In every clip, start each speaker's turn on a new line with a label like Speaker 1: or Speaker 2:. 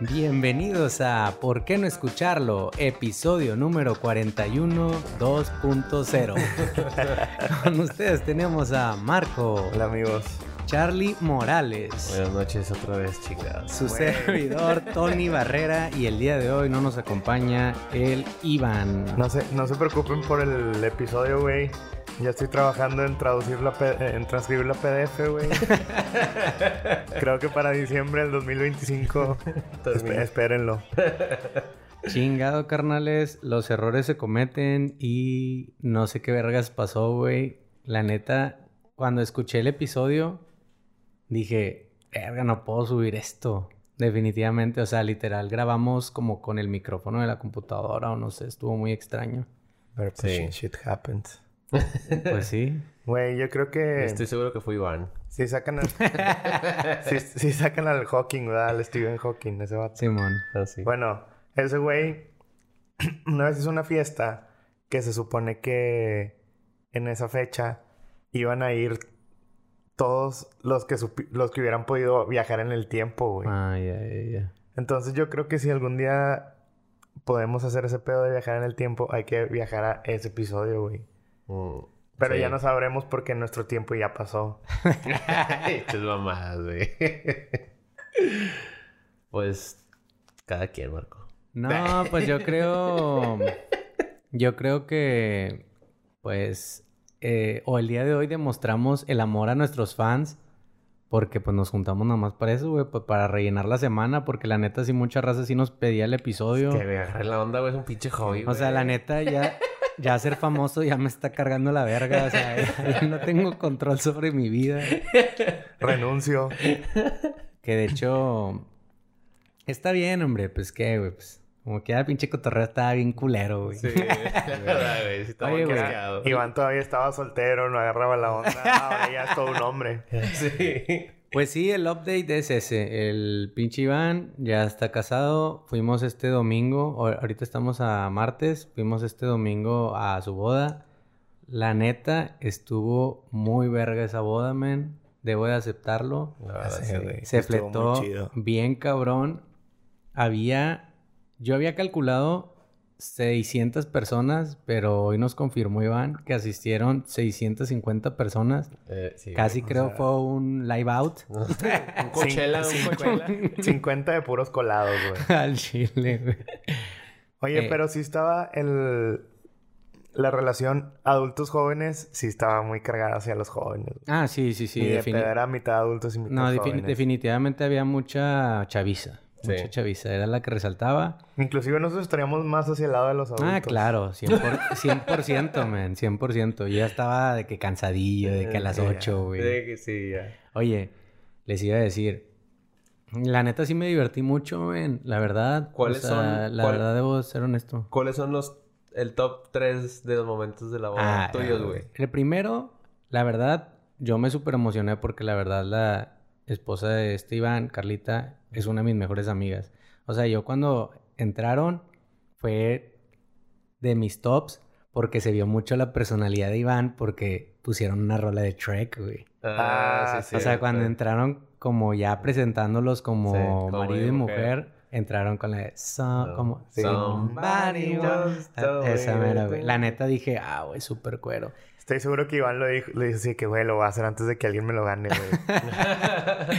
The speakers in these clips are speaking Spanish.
Speaker 1: Bienvenidos a ¿Por qué no escucharlo? Episodio número 41 2.0. Con ustedes tenemos a Marco.
Speaker 2: Hola amigos.
Speaker 1: Charlie Morales.
Speaker 2: Buenas noches otra vez, chicas.
Speaker 1: Su servidor Tony Barrera y el día de hoy no nos acompaña el Iván.
Speaker 2: No se, no se preocupen por el episodio, güey. Ya estoy trabajando en traducir la en transcribir la PDF, güey. Creo que para diciembre del 2025 espérenlo.
Speaker 1: Chingado, carnales. Los errores se cometen y no sé qué vergas pasó, güey. La neta, cuando escuché el episodio, dije, verga, no puedo subir esto. Definitivamente, o sea, literal, grabamos como con el micrófono de la computadora o no sé, estuvo muy extraño.
Speaker 2: Pero pues sí. shit happens.
Speaker 1: Pues sí.
Speaker 2: Güey, yo creo que.
Speaker 3: Estoy seguro que fue Iván.
Speaker 2: Si sacan al. si, sacan al Hawking, ¿verdad? Al Stephen Hawking, ese vato.
Speaker 1: Simón.
Speaker 2: Así. Ah, bueno, ese güey. una vez hizo una fiesta que se supone que en esa fecha iban a ir todos los que los que hubieran podido viajar en el tiempo, güey.
Speaker 1: Ah, ya, ya, ya.
Speaker 2: Entonces yo creo que si algún día podemos hacer ese pedo de viajar en el tiempo, hay que viajar a ese episodio, güey. Mm, Pero ya no sabremos porque nuestro tiempo ya pasó.
Speaker 3: Hechos mamadas, güey. pues cada quien, Marco.
Speaker 1: No, pues yo creo. Yo creo que. Pues. Eh, o el día de hoy demostramos el amor a nuestros fans. Porque pues nos juntamos nada más para eso, güey, pues para rellenar la semana, porque la neta sí mucha raza sí nos pedía el episodio.
Speaker 3: Es que agarré la onda, güey, es un pinche hobby,
Speaker 1: O sea, la neta ya ya ser famoso ya me está cargando la verga. O sea, no tengo control sobre mi vida.
Speaker 2: Renuncio.
Speaker 1: Que de hecho. Está bien, hombre. Pues qué, güey. Pues, como que el pinche cotorreo estaba bien culero, güey. Sí, verdad,
Speaker 2: güey. Sí, estaba Oye, Iván todavía estaba soltero, no agarraba la onda. Ahora ya es todo un hombre.
Speaker 1: Sí. Pues sí, el update es ese. El pinche Iván ya está casado. Fuimos este domingo, ahorita estamos a martes, fuimos este domingo a su boda. La neta, estuvo muy verga esa boda, men. Debo de aceptarlo. Se fletó bien cabrón. Había... Yo había calculado 600 personas, pero hoy nos confirmó Iván que asistieron 650 personas. Eh, Casi creo fue un live out.
Speaker 3: un Coachella,
Speaker 2: un 50 de puros colados, güey.
Speaker 1: Al chile, güey.
Speaker 2: Oye, eh, pero sí estaba el... La relación adultos-jóvenes sí estaba muy cargada hacia los jóvenes.
Speaker 1: Ah, sí, sí, sí.
Speaker 2: era mitad adultos y mitad
Speaker 1: no,
Speaker 2: jóvenes.
Speaker 1: No, definitivamente había mucha chaviza. Mucha chaviza, era la que resaltaba.
Speaker 2: Inclusive nosotros estaríamos más hacia el lado de los ah, adultos.
Speaker 1: Ah, claro, 100%, 100% man, 100%. Yo ya estaba de que cansadillo, de que a las 8, güey.
Speaker 2: De que sí, ya.
Speaker 1: Oye, les iba a decir, la neta sí me divertí mucho, man, la verdad.
Speaker 3: ¿Cuáles son?
Speaker 1: La verdad debo ser honesto.
Speaker 3: ¿Cuáles son los, el top 3 de los momentos de la boda ah, tuyos, güey?
Speaker 1: El primero, la verdad, yo me súper emocioné porque la verdad la esposa de Esteban, Carlita, es una de mis mejores amigas. O sea, yo cuando entraron fue de mis tops porque se vio mucho la personalidad de Iván porque pusieron una rola de Trek, güey. Ah, sí, sí. O sea, cuando entraron como ya presentándolos como, marido y mujer, entraron con la de como somebody Esa mera, güey. La neta dije, ah, güey, súper cuero.
Speaker 2: Estoy seguro que Iván lo dijo, le dijo así que, güey, lo va a hacer antes de que alguien me lo gane, güey.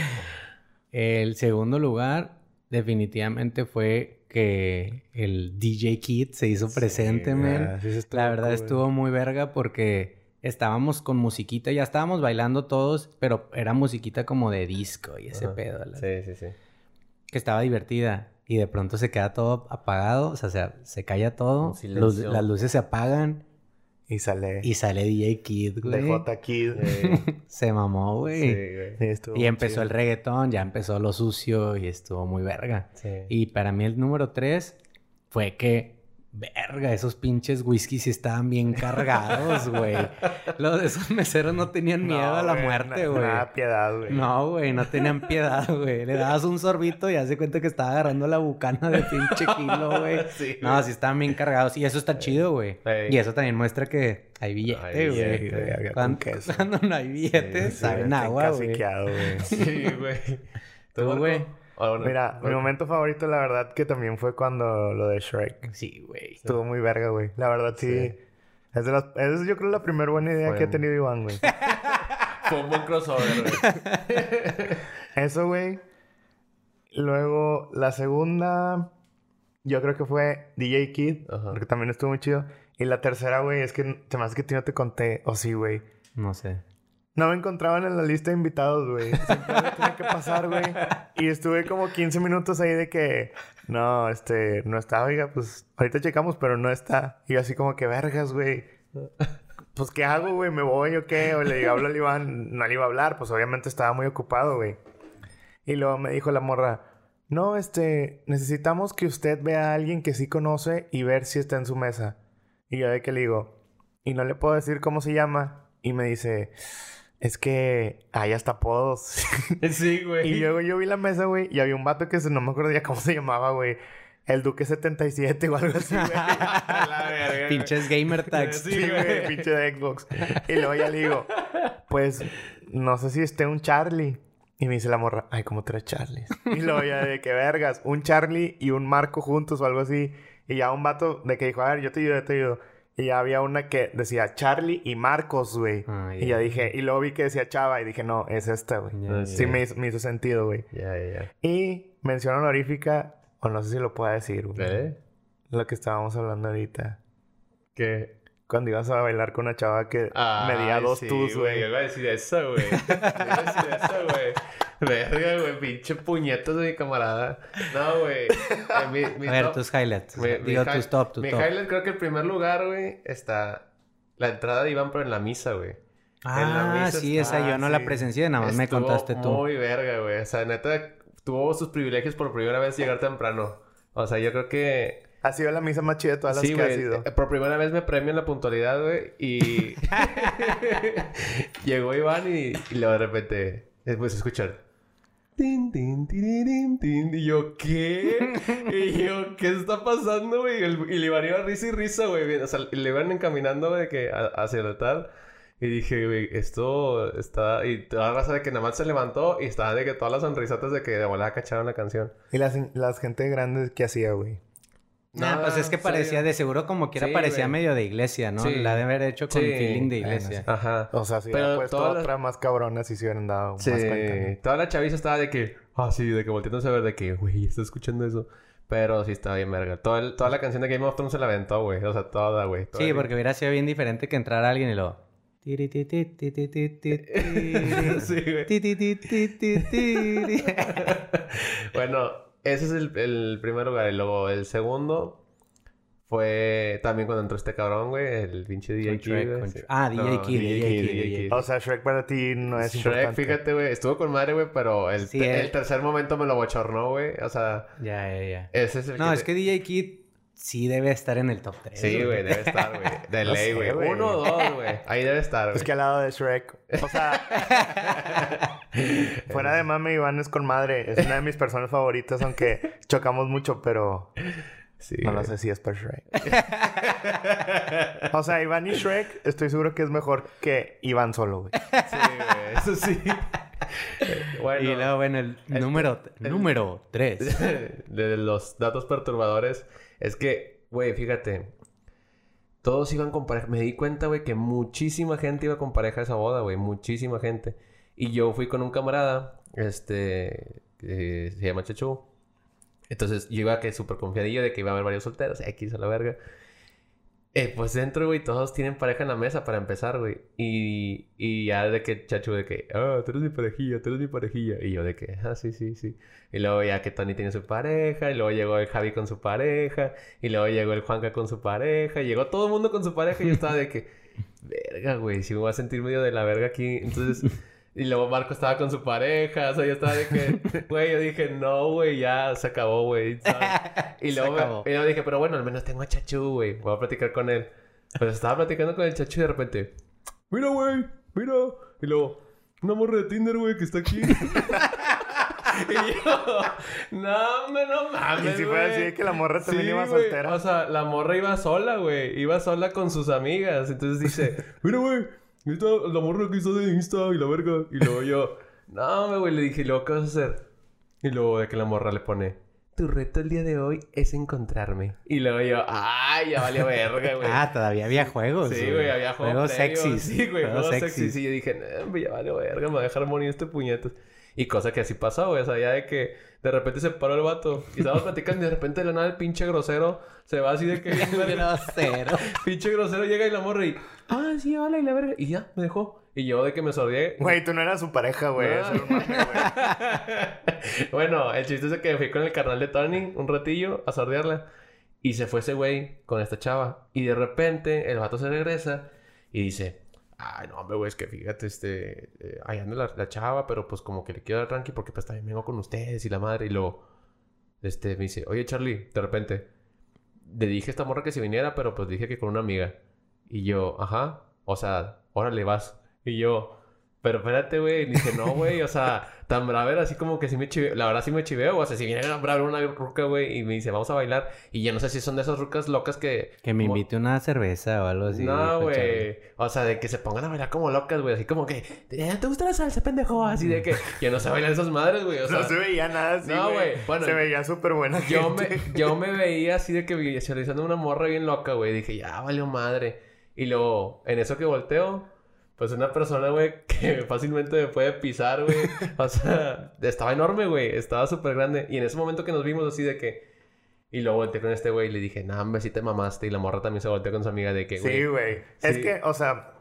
Speaker 1: El segundo lugar definitivamente fue que el DJ Kid se hizo presente, man. La verdad estuvo muy verga porque estábamos con musiquita, ya estábamos bailando todos, pero era musiquita como de disco y ese pedo.
Speaker 3: Sí, sí, sí.
Speaker 1: Que estaba divertida. Y de pronto se queda todo apagado, o sea, se, calla todo, las luces se apagan
Speaker 2: y sale.
Speaker 1: Y sale DJ Kid, güey.
Speaker 2: DJ Kid.
Speaker 1: Se mamó, güey. Sí, güey. y empezó el reggaetón, ya empezó lo sucio y estuvo muy verga. Sí. Y para mí el número tres fue que Verga, esos pinches whiskies estaban bien cargados, güey. Los de esos meseros no tenían miedo a la muerte, güey.
Speaker 2: No, piedad, güey.
Speaker 1: No, güey, no tenían piedad, güey. Le dabas un sorbito y hace cuenta que estaba agarrando la bucana de pinche kilo, güey. Sí, no, sí estaban bien cargados. Y eso está chido, güey. Y eso también muestra que hay billete, güey. Cuando, cuando, no hay billete, saben agua, güey.
Speaker 2: Sí, güey.
Speaker 1: ¿Tú, güey?
Speaker 2: Mira, mi momento favorito, la verdad, que también fue cuando lo de Shrek.
Speaker 1: Sí, güey.
Speaker 2: Estuvo muy verga, güey. La verdad, sí. Es, de las, es yo creo la primera buena idea que ha tenido Iván, güey.
Speaker 3: fue un buen crossover, güey.
Speaker 2: Eso, güey. Luego, la segunda... Yo creo que fue DJ Kid. Porque también estuvo muy chido. Y la tercera, güey, es que... Te más que no te conté. O sí, güey.
Speaker 1: No sé.
Speaker 2: No me encontraban en la lista de invitados, güey. Siempre tenía que pasar, güey. Y estuve como 15 minutos ahí de que... No, este... No está, oiga, pues... Ahorita checamos, pero no está. Y así como que vergas, güey. Pues, ¿qué hago, güey? ¿Me voy o qué? O le digo, hablo al Iván. No le iba a hablar. Pues, obviamente estaba muy ocupado, güey. Y luego me dijo la morra... No, este... Necesitamos que usted vea a alguien que sí conoce y ver si está en su mesa. Y yo de que le digo... Y no le puedo decir cómo se llama. Y me dice... Es que hay hasta apodos.
Speaker 3: sí, güey.
Speaker 2: Y luego yo vi la mesa, güey, y había un vato que no me acuerdo ya cómo se llamaba, güey. El Duque 77 o algo así, güey.
Speaker 1: Pinches gamer tags.
Speaker 2: Sí, güey, pinche de Xbox. Y luego ya le digo, pues, no sé si esté un Charlie. Y me dice la morra, ay, como tres Charlies. Y luego ya de que vergas, un Charlie y un Marco juntos o algo así. Y ya un vato de que dijo, a ver, yo te ayudo, yo te ayudo. Y había una que decía Charlie y Marcos, güey. Ah, y ya dije, y luego vi que decía Chava y dije, no, es esta, güey. sí Me, hizo, sentido, güey.
Speaker 3: Ya, ya,
Speaker 2: Y mención honorífica, o no sé si lo puedo decir, güey. ¿Eh? Lo que estábamos hablando ahorita.
Speaker 3: ¿Qué?
Speaker 2: Cuando ibas a bailar con una chava que medía dos tus, güey.
Speaker 3: Yo iba a decir eso, güey. Iba a decir eso, güey. Verga, güey, pinche puñetos de mi camarada. No, güey.
Speaker 1: Eh, a ver, tus highlights. Digo, tus top, tu
Speaker 3: mi
Speaker 1: top.
Speaker 3: Mi highlight creo que el primer lugar, güey, está... La entrada de Iván, pero en la misa, güey.
Speaker 1: Ah, sí, esa yo no la presencié, nada más me contaste tú.
Speaker 3: muy verga, güey. O sea, neta, tuvo sus privilegios por primera vez llegar temprano. O sea, yo creo que...
Speaker 2: Ha sido la misa más chida de todas las que ha sido.
Speaker 3: Eh, por primera vez me premio en la puntualidad, güey. Y... Llegó Iván y, y luego de repente... Después escuchar... Tin, Y yo, ¿qué? y yo, ¿qué está pasando, güey? Y, le iban a risa y risa, güey. O sea, le iban encaminando que hacia el altar. Y dije, güey, esto está... Y toda la raza de que nada más se levantó y estaba de que todas las sonrisotas de que de volada cacharon la canción.
Speaker 2: ¿Y las, las gente grande qué hacía, güey?
Speaker 1: No, pues es que parecía, de seguro como quiera, parecía medio de iglesia, ¿no? La de haber hecho con feeling de iglesia.
Speaker 2: Ajá. O sea, si Pero puesto todas otra más cabronas y se hubieran dado más cuenta.
Speaker 3: Toda la chaviza estaba de que, ah, sí, de que volteándose a ver de que, güey, está escuchando eso. Pero sí estaba bien verga. Toda, toda la canción de Game of Thrones se la aventó, güey. O sea, toda, güey.
Speaker 1: Sí, porque hubiera sido bien diferente que entrar alguien y lo... sí,
Speaker 3: güey. bueno, ese es el, el primer lugar. Y luego el segundo fue también cuando entró este cabrón, güey, el pinche DJ Kid.
Speaker 1: Ah, DJ Kid, DJ
Speaker 2: Kid. O sea, Shrek para ti no es
Speaker 3: Shrek, importante. fíjate, güey, estuvo con madre, güey, pero el, el tercer momento me lo bochornó, güey. O sea...
Speaker 1: Ya, ya, ya.
Speaker 3: Ese es el
Speaker 1: No, es que DJ Kid sí debe estar en el top 3.
Speaker 3: Sí, güey, debe estar, güey. De ley, güey. Uno o dos, güey. Ahí debe estar, güey.
Speaker 2: Es que al lado de Shrek. O sea, fuera de mame, Iván es con madre. Es una de mis personas favoritas, aunque chocamos mucho, pero. Sí, no lo sé si es por Shrek. o sea, Iván y Shrek, estoy seguro que es mejor que Iván solo, güey.
Speaker 3: Sí, güey. Eso sí.
Speaker 1: bueno, y luego, bueno, el, número, número 3.
Speaker 3: de los datos perturbadores es que, güey, fíjate. Todos iban con pareja. Me di cuenta, güey, que muchísima gente iba con pareja a esa boda, güey. Muchísima gente. Y yo fui con un camarada, este, se llama Chechu. Entonces yo iba que súper confiadillo de que iba a haber varios solteros. X a la verga. Eh, pues dentro, güey, todos tienen pareja en la mesa para empezar, güey. Y, y ya de que Chacho de que, ah, tú eres mi parejilla, tú eres mi parejilla. Y yo de que, ah, sí, sí, sí. Y luego ya que Tony tiene su pareja, y luego llegó el Javi con su pareja, y luego llegó el Juanca con su pareja, y llegó todo el mundo con su pareja, y yo estaba de que, verga, güey, si me voy a sentir medio de la verga aquí. Entonces. Y luego Marco estaba con su pareja, o sea, yo estaba de que, güey, yo dije, no, güey, ya se acabó, güey. Y luego, y luego dije, pero bueno, al menos tengo a Chachu, güey, voy a platicar con él. Pero estaba platicando con el Chachu y de repente, mira, güey, mira. Y luego, una morra de Tinder, güey, que está aquí. y yo, no, me no mames.
Speaker 2: Y si fue así, que la morra también iba soltera.
Speaker 3: O sea, la morra iba sola, güey. Iba sola con sus amigas. Entonces dice, mira, güey, la morra que está de Insta y la verga. Y luego yo, no, güey, le dije, luego, ¿qué vas a hacer? Y luego de que la morra le pone, tu reto el día de hoy es encontrarme. Y luego yo, ay, ya valió verga, güey.
Speaker 1: Ah, todavía había juegos.
Speaker 3: Sí, güey, había juegos,
Speaker 1: Juegos sexys.
Speaker 3: Sí, güey,
Speaker 1: Juegos
Speaker 3: sexys.
Speaker 1: sexys.
Speaker 3: Y yo dije, no, ya valió verga, me va a dejar morir este puñetas. Y cosa que así pasó, güey. O sea, ya de que de repente se paró el vato. Y estábamos platicando y de repente de la nada el pinche grosero se va así de que...
Speaker 1: Grosero.
Speaker 3: pinche grosero llega y la morra y... Ah, sí, hola, y la verga. Y ya, me dejó. Y yo de que me sordié...
Speaker 2: Güey, tú no eras su pareja, güey.
Speaker 3: No.
Speaker 2: Eso güey.
Speaker 3: bueno, el chiste es que fui con el carnal de Tony un ratillo a sordearla. Y se fue ese güey con esta chava. Y de repente el vato se regresa y dice... Ay, no, hombre, güey, es que fíjate, este... eh, ahí anda la, la chava, pero pues como que le quiero dar tranqui porque pues también vengo con ustedes y la madre. Y luego... Este, me dice... Oye, Charlie, de repente... Le dije a esta morra que se viniera, pero pues dije que con una amiga. Y yo... Ajá. O sea, órale, vas. Y yo... Pero espérate, güey. Y dice, no, güey. O sea, tan brava era así como que sí me chiveo. La verdad sí me chiveo. O sea, si viene a brava una ruca, güey, y me dice, vamos a bailar. Y ya no sé si son de esas rucas locas que...
Speaker 1: Que me
Speaker 3: como-
Speaker 1: invite una cerveza o algo así.
Speaker 3: No, güey. O sea, de que se pongan a bailar como locas, güey. Así como que, "Eh, ¿te gusta la salsa, pendejo? Así de que, que no se bailan esas madres, güey. O sea,
Speaker 2: no se veía nada así,
Speaker 3: No,
Speaker 2: güey.
Speaker 3: Bueno,
Speaker 2: se veía súper buena
Speaker 3: yo me, yo me veía así de que visualizando una morra bien loca, güey. Dije, ya valió madre. Y luego, en eso que volteo, pues una persona, güey, que fácilmente me puede pisar, güey. O sea, estaba enorme, güey. Estaba súper grande. Y en ese momento que nos vimos así de que... Y luego volteé con este güey y le dije, nah, hombre, sí te mamaste. Y la morra también se volteó con su amiga de que, güey...
Speaker 2: Sí, güey. Es que, o sea,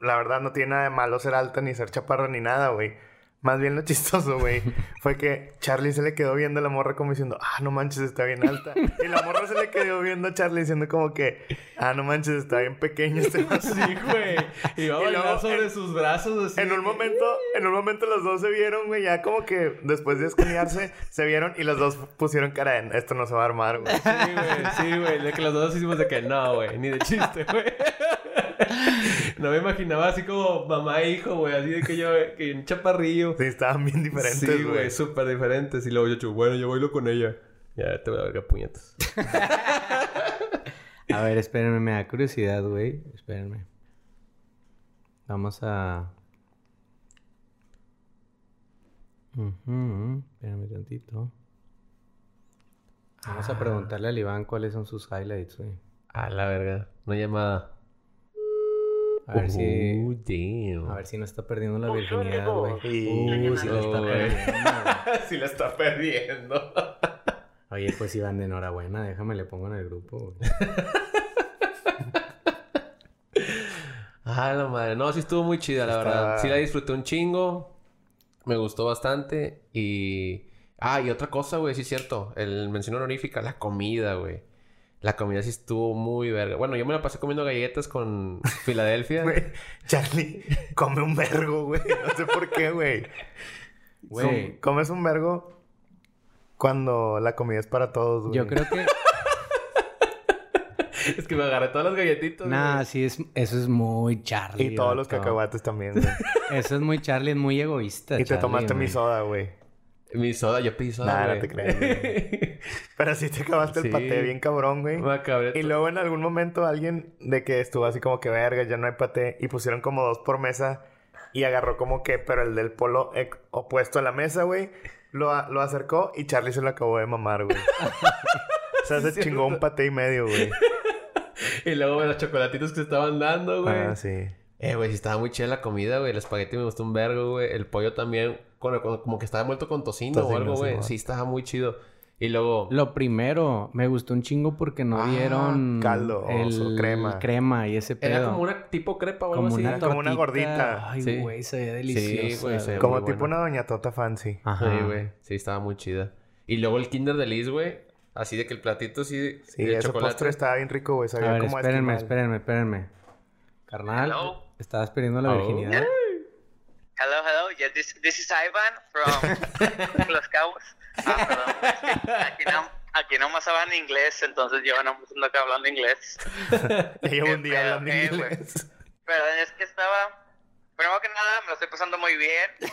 Speaker 2: la verdad no tiene nada de malo ser alta ni ser chaparro ni nada, güey. Más bien lo chistoso, güey, fue que Charlie se le quedó viendo a la morra como diciendo, ah, no manches, está bien alta. Y la morra se le quedó viendo a Charlie diciendo como que, ah, no manches, está bien pequeño este vato".
Speaker 3: Sí, güey. Y va a bailar
Speaker 2: luego,
Speaker 3: sobre
Speaker 2: en-
Speaker 3: sus brazos así.
Speaker 2: En un momento, en un momento los dos se vieron, güey, ya como que después de escanearse, se vieron y los dos pusieron cara en, esto no se va a armar, güey.
Speaker 3: Sí, güey, sí, güey. De que los dos hicimos de que no, güey. Ni de chiste, güey. No me imaginaba así como mamá e hijo, güey. Así de que yo, que un chaparrillo.
Speaker 2: Sí, estaban bien diferentes,
Speaker 3: Sí,
Speaker 2: güey.
Speaker 3: súper diferentes. Y luego yo, bueno, yo bailo con ella. Ya te voy a ver qué puñetas.
Speaker 1: A ver, espérenme, me da curiosidad, güey. Espérenme. Vamos a. Ujú, Espérame tantito. Vamos a preguntarle al Iván cuáles son sus highlights, güey.
Speaker 3: A la verga. Una llamada.
Speaker 1: A ver si.
Speaker 3: Oh, damn.
Speaker 1: A ver si no está perdiendo la virginidad, güey.
Speaker 2: Y-
Speaker 1: Uh, si la está
Speaker 3: Oh,
Speaker 1: perdiendo. güey.
Speaker 3: si la está perdiendo.
Speaker 1: Oye, pues Iván, de enhorabuena. Déjame le pongo en el grupo.
Speaker 3: Ah, la madre. No, sí estuvo muy chida, la
Speaker 2: Está-
Speaker 3: verdad. Sí la disfruté un chingo. Me gustó bastante. Y... Ah, y otra cosa, güey. Sí es cierto. El mención honorífica. La comida, güey. La comida sí estuvo muy verga. Bueno, yo me la pasé comiendo galletas con Filadelfia.
Speaker 2: Güey, Charlie come un vergo, güey. No sé por qué, güey.
Speaker 1: Güey.
Speaker 2: Com- Comes un vergo cuando la comida es para todos, güey.
Speaker 1: Yo creo que.
Speaker 3: es que me agarré todas las galletitas.
Speaker 1: Nah,
Speaker 3: güey.
Speaker 1: sí, es, eso es muy Charlie.
Speaker 2: Y todos los cacahuates también, güey.
Speaker 1: Eso es muy Charlie, es muy egoísta.
Speaker 2: y te
Speaker 1: Charlie,
Speaker 2: tomaste mi soda, güey.
Speaker 3: Mi soda, yo pedí soda,
Speaker 2: Nah, no
Speaker 3: güey.
Speaker 2: te creas, Pero sí te acabaste
Speaker 3: Sí.
Speaker 2: el paté bien cabrón, güey.
Speaker 3: me acabé
Speaker 2: Y luego en algún momento alguien de que estuvo así como que verga, ya no hay paté. Y pusieron como dos por mesa. Y agarró como que, pero el del polo opuesto a la mesa, güey. Lo, lo acercó y Charlie se lo acabó de mamar, güey. o sea, se chingó un paté y medio, güey.
Speaker 3: Y luego los chocolatitos que se estaban dando, güey.
Speaker 2: Ah, sí.
Speaker 3: Eh, güey, sí estaba muy chida la comida, güey. El espagueti me gustó un vergo, güey. El pollo también, con- con- como que estaba muerto con tocino, o algo,
Speaker 2: sí,
Speaker 3: güey. Sí, estaba muy chido. Y luego...
Speaker 1: Lo primero, me gustó un chingo porque no
Speaker 2: Ah,
Speaker 1: dieron
Speaker 2: caldo,
Speaker 1: el
Speaker 2: crema.
Speaker 1: crema y ese pedo.
Speaker 3: Era como una tipo crepa o algo
Speaker 1: Como
Speaker 3: así.
Speaker 1: una
Speaker 2: Como una gordita.
Speaker 1: Ay,
Speaker 3: Sí.
Speaker 1: güey, se ve
Speaker 3: Sí,
Speaker 1: deliciosa.
Speaker 3: güey, se ve
Speaker 1: güey.
Speaker 2: Como
Speaker 3: muy
Speaker 2: tipo una doña tota fancy.
Speaker 1: Ajá.
Speaker 3: Sí, güey. Sí, estaba muy chida. Y luego el Kinder de Liz, güey. Así de que el platito sí...
Speaker 2: Sí,
Speaker 3: de
Speaker 2: ese
Speaker 3: chocolate.
Speaker 2: postre estaba bien rico, güey.
Speaker 1: A
Speaker 2: Sabía
Speaker 1: ver,
Speaker 2: como a
Speaker 1: espérenme,
Speaker 2: esquimal.
Speaker 1: espérenme, espérenme. Carnal,
Speaker 4: Hello?
Speaker 1: ¿estabas perdiendo la
Speaker 3: Oh.
Speaker 1: virginidad?
Speaker 4: Hello, hello. Yeah, this, this is Ivan from Los Cabos. Ah, perdón. es que Aquí no, aquí no más hablan inglés, entonces yo no ando acá hablando inglés.
Speaker 2: Un día
Speaker 4: pedo,
Speaker 2: hablando
Speaker 4: eh,
Speaker 2: inglés.
Speaker 4: Pero es que estaba... Primero que nada, me lo estoy pasando muy bien.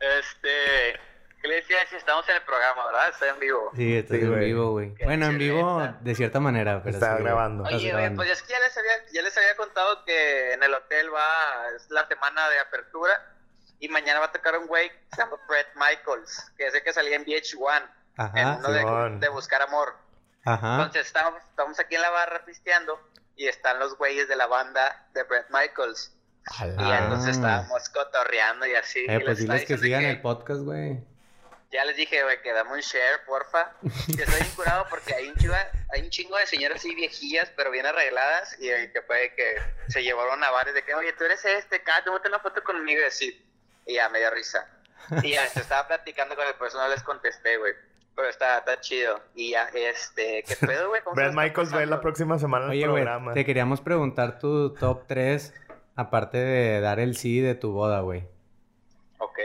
Speaker 4: este... ¿Qué le decía? Si estamos en el programa, ¿verdad? Estoy en vivo.
Speaker 1: Sí, estás
Speaker 2: Sí,
Speaker 1: en
Speaker 2: güey.
Speaker 1: vivo, güey.
Speaker 4: Qué
Speaker 1: Bueno, en vivo de cierta manera, pero sí, güey.
Speaker 2: grabando.
Speaker 1: Estás
Speaker 4: Oye, güey,
Speaker 1: grabando.
Speaker 4: pues es que ya les había, ya les había contado que en el hotel va, es la semana de apertura. Y mañana va a tocar un güey que se llama Brett Michaels, que es el que salía en VH1, en uno de, Buscar Amor.
Speaker 1: ajá.
Speaker 4: Entonces estamos, estamos aquí en la barra pisteando y están los güeyes de la banda de Brett Michaels. Y entonces estábamos cotorreando y así. y
Speaker 1: Eh,
Speaker 4: les
Speaker 1: pues diles que sigan
Speaker 4: que-
Speaker 1: el podcast, güey.
Speaker 4: Ya les dije, güey, que dame un share, porfa. Que estoy incurado porque hay un, chingo, hay un chingo de señoras así viejillas, pero bien arregladas, y eh, que puede que se llevaron a bares de que, oye, tú eres este, acá, tómate una foto conmigo y así. Y ya me dio risa. Y ya se estaba platicando con eso no les contesté, güey. Pero está, está chido. Y ya, este, ¿qué pedo, güey? ¿Cómo se
Speaker 2: Brett
Speaker 4: la está
Speaker 2: Michaels ir la próxima semana
Speaker 1: Oye, güey,
Speaker 2: programa.
Speaker 1: te queríamos preguntar tu top 3, aparte de dar el sí de tu boda, güey.
Speaker 4: Ok.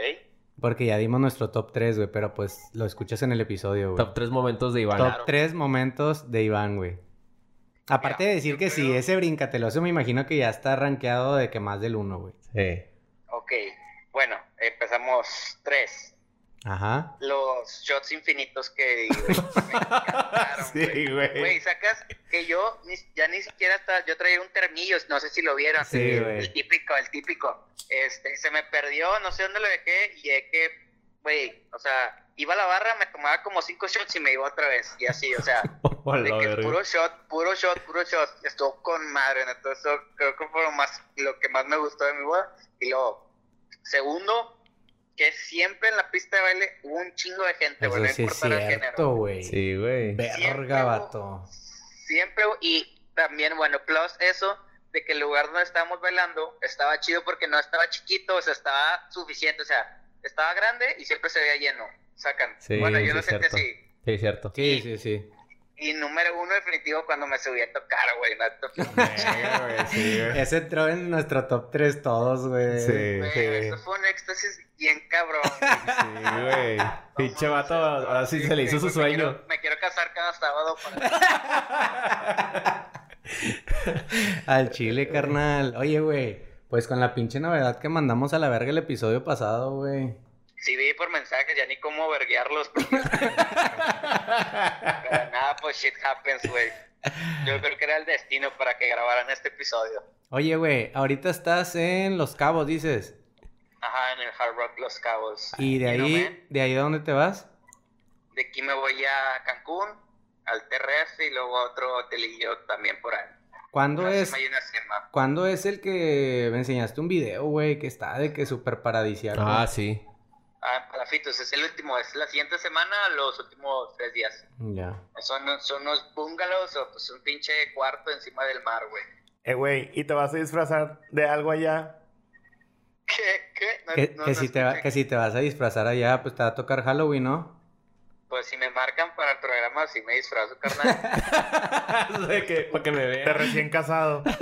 Speaker 1: Porque ya dimos nuestro top 3, güey, pero pues lo escuchas en el episodio, güey.
Speaker 3: Top 3 momentos de Iván.
Speaker 1: Top
Speaker 4: Claro.
Speaker 1: 3 momentos de Iván, güey. Aparte
Speaker 4: Mira,
Speaker 1: de decir que sí, ese brincateloso me imagino que ya está rankeado de que más del 1, güey.
Speaker 3: Sí.
Speaker 4: Ok. Bueno, empezamos tres.
Speaker 1: Ajá.
Speaker 4: Los shots infinitos que güey, me
Speaker 2: Sí, güey.
Speaker 4: Güey, sacas que yo ni- ya ni siquiera hasta yo traía un termillo, no sé si lo vieron.
Speaker 1: Sí, güey.
Speaker 4: El típico, el típico. Este, se me perdió, no sé dónde lo dejé y es que, güey, o sea, iba a la barra, me tomaba como cinco shots y me iba otra vez y así, o sea,
Speaker 3: Hola,
Speaker 4: de que puro shot, puro shot, puro shot. Estuvo con madre, entonces creo que fue lo más, lo que más me gustó de mi boda. Y luego, segundo, que siempre en la pista de baile hubo un chingo de gente, güey,
Speaker 1: Eso sí es cierto,
Speaker 4: género.
Speaker 1: güey.
Speaker 3: Sí, güey.
Speaker 4: Siempre
Speaker 1: Verga, vato.
Speaker 4: Siempre, y también, bueno, plus eso, de que el lugar donde estábamos bailando estaba chido porque no estaba chiquito, o sea, estaba suficiente, o sea, estaba grande y siempre se veía lleno. Sacan.
Speaker 3: Sí,
Speaker 4: bueno, yo
Speaker 3: sí
Speaker 4: lo sentí así.
Speaker 3: Sí, cierto.
Speaker 1: Sí, sí, sí.
Speaker 4: Y número uno definitivo cuando me subí a tocar, güey.
Speaker 2: güey, sí, güey.
Speaker 1: Ese entró en nuestro top 3 todos, güey.
Speaker 2: Sí,
Speaker 4: Güey,
Speaker 2: sí.
Speaker 4: Eso fue un éxtasis bien cabrón.
Speaker 3: Sí, güey. Pinche vato, ahora sí se le hizo su
Speaker 4: Me
Speaker 3: sueño.
Speaker 4: quiero, me quiero casar cada sábado para...
Speaker 1: Al chile, carnal. Oye, güey. Pues con la pinche novedad que mandamos a la verga el episodio pasado, güey.
Speaker 4: Sí, vi por mensajes, ya ni cómo verguearlos. porque- Pero nada, pues shit happens, güey. Yo creo que era el destino para que grabaran este episodio.
Speaker 1: Oye, güey, ahorita estás en Los Cabos, dices.
Speaker 4: Ajá, en el Hard Rock Los Cabos.
Speaker 1: ¿Y de
Speaker 4: You know,
Speaker 1: ahí, de ahí a dónde te vas?
Speaker 4: De aquí me voy a Cancún, al TRF y luego a otro hotelillo también por ahí.
Speaker 1: ¿Cuándo
Speaker 4: Una
Speaker 1: es. ¿cuándo es el que me enseñaste un video, güey, que está de que súper paradisiaco?
Speaker 3: Ah, sí.
Speaker 4: Ah, Palafitos, es el último, es la siguiente semana, los últimos tres días.
Speaker 1: Ya.
Speaker 4: Son, son unos bungalows o pues un pinche cuarto encima del mar, güey.
Speaker 2: Eh, güey, ¿y te vas a disfrazar de algo allá?
Speaker 4: ¿Qué? ¿Qué? No-
Speaker 1: Que,
Speaker 4: no-
Speaker 1: que
Speaker 4: no
Speaker 1: si te va- que si te vas a disfrazar allá, pues te va a tocar Halloween, ¿no?
Speaker 4: Pues si me marcan para el programa, si me disfrazo, carnal.
Speaker 3: De que, para que me
Speaker 2: De
Speaker 3: vean.
Speaker 2: recién casado.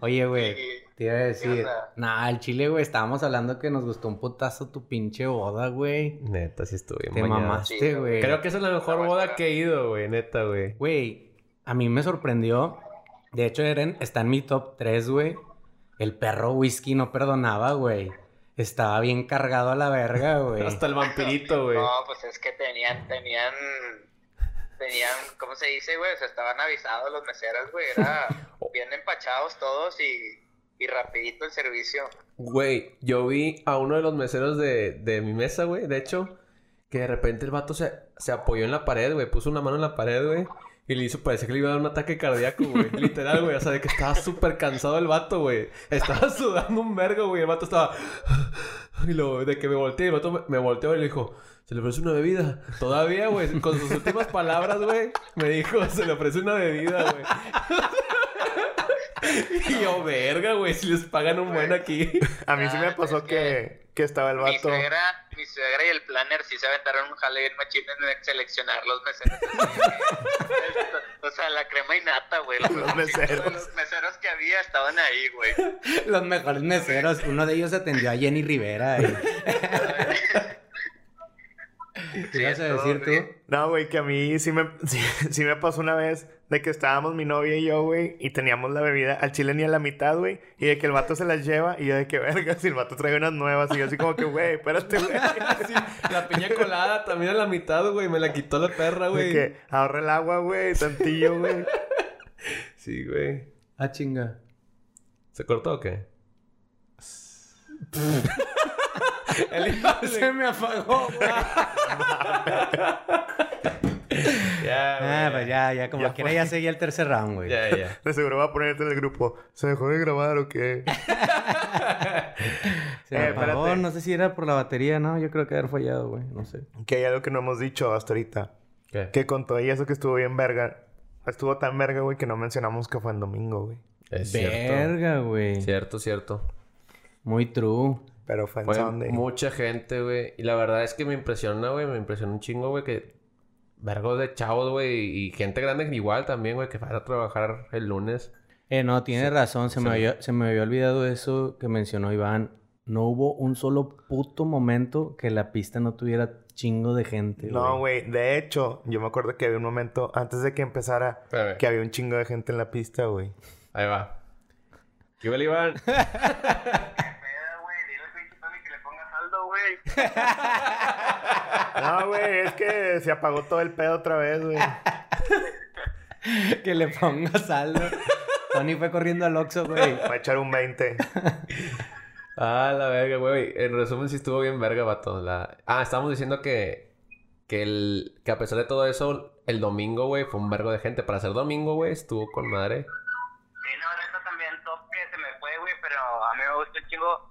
Speaker 1: Oye, güey,
Speaker 4: Sí.
Speaker 1: Te iba a decir. Nah, el chile, güey, estábamos hablando que nos gustó un putazo tu pinche boda, güey.
Speaker 3: Neta, sí estuve
Speaker 1: Te
Speaker 3: mañana.
Speaker 1: mamaste,
Speaker 4: Sí,
Speaker 1: güey.
Speaker 3: Creo que esa es la mejor boda que he ido, güey. Neta, güey.
Speaker 1: Güey, a mí me sorprendió. De hecho, Eren está en mi top 3, güey. El perro whisky no perdonaba, güey. Estaba bien cargado a la verga, güey.
Speaker 3: Hasta el vampirito, güey.
Speaker 4: No, pues es que tenían, tenían, tenían, ¿cómo se dice, güey? O sea, estaban avisados los meseros, güey. Era bien empachados todos y, y rapidito el servicio.
Speaker 3: Güey, yo vi a uno de los meseros de, de mi mesa, güey. De hecho, que de repente el vato se, se apoyó en la pared, güey. Puso una mano en la pared, güey. Y le hizo, parecía que le iba a dar un ataque cardíaco, güey. Literal, güey. O sea, de que estaba súper cansado el vato, güey. Estaba sudando un vergo, güey. El vato estaba... Y luego, de que me volteé, el vato me, me volteó y le dijo... Se le ofrece una bebida. Todavía, güey. Con sus últimas palabras, güey. Me dijo, se le ofrece una bebida, güey. y yo, verga, güey. Si les pagan un buen aquí.
Speaker 2: A mí sí me
Speaker 4: Ah,
Speaker 2: pasó
Speaker 4: que
Speaker 2: que, estaba el
Speaker 4: Mi
Speaker 2: vato.
Speaker 4: suegra, mi suegra y el planner sí se aventaron un jale bien machín en seleccionar los meseros. o sea, la crema y nata, güey. Los,
Speaker 2: Los meseros.
Speaker 4: Los meseros que había estaban ahí, güey.
Speaker 1: Los mejores meseros. Uno de ellos atendió a Jenny Rivera. y- ¿Qué ibas a decir tú?
Speaker 2: No, güey, que a mí sí me, sí, sí me pasó una vez de que estábamos mi novia y yo, güey, y teníamos la bebida al chile ni a la mitad, güey, y de que el vato se las lleva, y yo de que verga, si el vato trae unas nuevas, y yo así como que, güey, espérate, güey.
Speaker 3: Sí, la piña colada también a la mitad, güey. Me la quitó la perra, güey.
Speaker 2: que ahorra el agua, güey, tantillo, güey.
Speaker 3: Sí, güey.
Speaker 1: Ah, chinga.
Speaker 3: ¿Se cortó o qué?
Speaker 1: El Iván se me apagó, güey.
Speaker 3: Ya, güey.
Speaker 1: Ah, pues ya, ya, como
Speaker 2: Ya
Speaker 1: quiera
Speaker 2: fue.
Speaker 1: ya seguía el tercer round, güey.
Speaker 3: Ya, ya.
Speaker 2: De seguro va a ponerte en el grupo. ¿Se dejó de grabar o qué?
Speaker 1: Se me
Speaker 2: Eh,
Speaker 1: apagó,
Speaker 2: espérate.
Speaker 1: no sé si era por la batería, ¿no? Yo creo que haber fallado, güey. No sé.
Speaker 2: que hay algo que no hemos dicho hasta ahorita.
Speaker 3: ¿Qué?
Speaker 2: Que con todo y eso que estuvo bien verga. Estuvo tan verga, güey, que no mencionamos que fue en domingo, güey.
Speaker 3: Es cierto.
Speaker 1: Verga, güey.
Speaker 3: Cierto, cierto.
Speaker 1: Muy true.
Speaker 2: Pero fue en
Speaker 3: Fue
Speaker 2: Sunday.
Speaker 3: mucha gente, güey. Y la verdad es que me impresiona, güey. Me impresiona un chingo, güey, que... Vergos de chavos, güey. Y gente grande igual también, güey. Que van a trabajar el lunes.
Speaker 1: Eh, no, tienes razón. Se, me había, se me había olvidado eso que mencionó Iván. No hubo un solo puto momento que la pista no tuviera chingo de gente,
Speaker 2: No, güey. De hecho, yo me acuerdo que había un momento antes de que empezara
Speaker 3: Espérame.
Speaker 2: que había un chingo de gente en la pista, güey.
Speaker 3: Ahí va. ¿Qué Iván?
Speaker 4: Pedo, güey. Dile al pinche Tony que le ponga saldo, güey.
Speaker 2: No, güey, es que se apagó todo el pedo otra vez, güey.
Speaker 1: que le ponga saldo. Tony fue corriendo al Oxxo, güey.
Speaker 2: Va a echar un 20.
Speaker 3: Ah, la verga, güey. En resumen, sí estuvo bien verga, vato. La... Ah, estábamos diciendo que... Que, el... que a pesar de todo eso, el domingo, güey, fue un vergo de gente. Para ser domingo, güey, estuvo con madre.
Speaker 4: Sí, no, neta también top que se me fue, güey, pero a mí me gustó un chingo.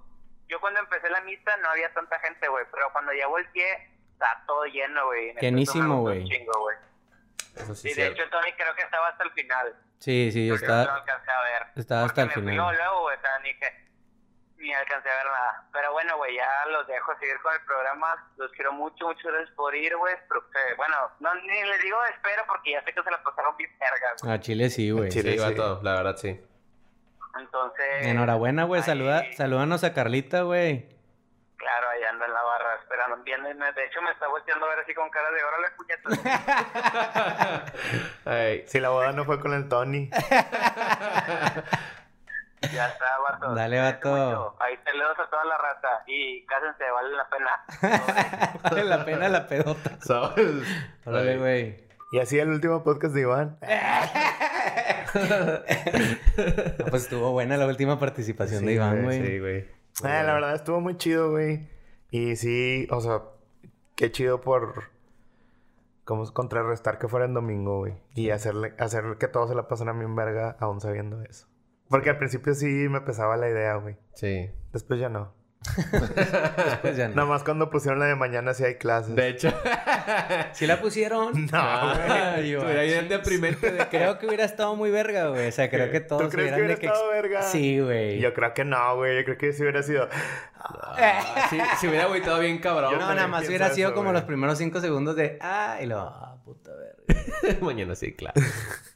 Speaker 4: Yo cuando empecé la misa no había tanta gente, güey, pero cuando ya volteé, está todo lleno, güey.
Speaker 1: Llenísimo, güey.
Speaker 4: un chingo, güey.
Speaker 3: Eso sí,
Speaker 4: Y de
Speaker 3: cierto.
Speaker 4: hecho, Tony creo que estaba hasta el final.
Speaker 1: Sí, sí, yo
Speaker 4: Porque no lo
Speaker 1: estaba...
Speaker 4: alcancé a ver.
Speaker 1: estaba hasta el
Speaker 4: me
Speaker 1: final.
Speaker 4: luego, luego, güey, ni que ni alcancé a ver nada. Pero bueno, güey, ya los dejo seguir con el programa. Los quiero mucho, muchas gracias por ir, güey. Bueno, no, ni les digo espero porque ya sé que se la pasaron bien verga, güey.
Speaker 1: A Chile sí, güey.
Speaker 2: Chile.
Speaker 3: Sí,
Speaker 2: sí.
Speaker 3: vato, la verdad sí.
Speaker 4: Entonces...
Speaker 1: Enhorabuena, güey. Saluda, salúdanos a Carlita, güey.
Speaker 4: Claro, ahí anda en la barra esperando, viéndome. De hecho, me está volteando a ver así con cara de órale, puñetas.
Speaker 3: Ay,
Speaker 2: Si la boda no fue con el Tony.
Speaker 4: ya está, vato.
Speaker 1: Dale, vato.
Speaker 4: Ahí saludos a toda la raza. Y cásense, vale la pena.
Speaker 1: vale la pena la pedota.
Speaker 3: ¿sabes?
Speaker 1: Órale, güey.
Speaker 2: Y así el último podcast de Iván.
Speaker 1: No, pues estuvo buena la última participación de Iván,
Speaker 2: güey.
Speaker 3: Sí, güey.
Speaker 2: Ah, la verdad estuvo muy chido, güey. Y sí, o sea, qué chido por como contrarrestar que fuera en domingo, güey. Y hacerle, hacer que todos se la pasaran bien verga aún sabiendo eso. Porque al principio sí me pesaba la idea, güey.
Speaker 3: Sí.
Speaker 2: Después ya no.
Speaker 1: Ya no.
Speaker 2: Nada más cuando pusieron la de mañana sí hay clases.
Speaker 3: De hecho.
Speaker 1: ¿Sí la pusieron?
Speaker 2: No,
Speaker 1: Ay,
Speaker 3: Tú
Speaker 1: güey.
Speaker 3: eras bien deprimente de que...
Speaker 1: Creo que hubiera estado muy verga, güey. O sea, creo que todos
Speaker 2: ¿Tú crees que hubiera
Speaker 1: de que...
Speaker 2: estado verga?
Speaker 1: Sí, güey.
Speaker 2: Yo creo que no, güey. Yo creo que sí hubiera sido...
Speaker 3: Ah, sí, si hubiera agüitado bien cabrón.
Speaker 2: Yo
Speaker 1: No, nada más hubiera sido
Speaker 2: eso,
Speaker 1: como
Speaker 2: güey.
Speaker 1: los primeros cinco segundos de... Ah, y lo... Ah, puta verga.
Speaker 3: Mañana sí, claro.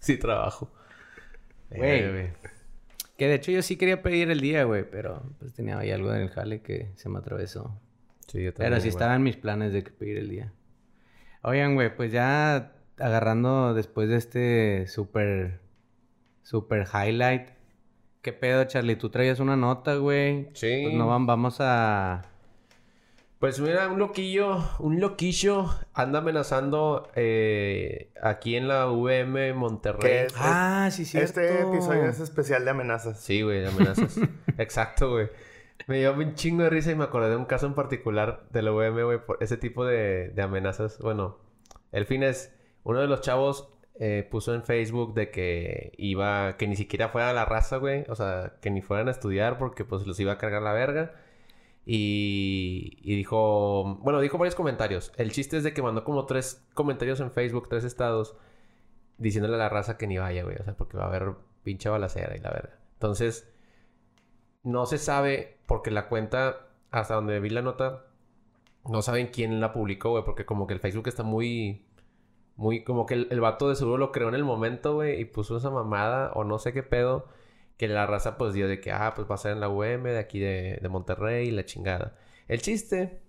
Speaker 3: Sí trabajo.
Speaker 1: Güey.
Speaker 3: Eh,
Speaker 1: Que de hecho yo sí quería pedir el día, güey. Pero pues tenía ahí algo en el jale que se me atravesó.
Speaker 3: Sí, yo también.
Speaker 1: Pero sí
Speaker 3: güey.
Speaker 1: estaba en mis planes de pedir el día. Oigan, güey, pues ya agarrando después de este súper, súper highlight. ¿Qué pedo, Charlie? Tú traías una nota, güey.
Speaker 3: Sí.
Speaker 1: Pues no vam- vamos a...
Speaker 3: Pues mira, un loquillo, un loquillo anda amenazando eh, aquí en la VM Monterrey.
Speaker 2: es-
Speaker 1: Ah, sí, sí.
Speaker 2: este episodio es especial de amenazas.
Speaker 3: Sí, güey, de amenazas. Exacto, güey. Me dio un chingo de risa y me acordé de un caso en particular de la VM, güey, por ese tipo de, de amenazas. Bueno, el fin es, uno de los chavos eh, puso en Facebook de que iba, que ni siquiera fuera a la raza, güey. O sea, que ni fueran a estudiar porque pues los iba a cargar la verga. Y, y dijo, bueno, dijo varios comentarios. El chiste es de que mandó como tres comentarios en Facebook, tres estados, diciéndole a la raza que ni vaya, güey. O sea, porque va a haber pinche balacera y la verga. Entonces, no se sabe, porque la cuenta, hasta donde vi la nota, no saben quién la publicó, güey, porque como que el Facebook está muy. Muy, como que el, el vato de seguro lo creó en el momento, güey, y puso esa mamada, o no sé qué pedo, que la raza pues dio de que, ah, pues va a ser en la UM de aquí de, de Monterrey, la chingada. El chiste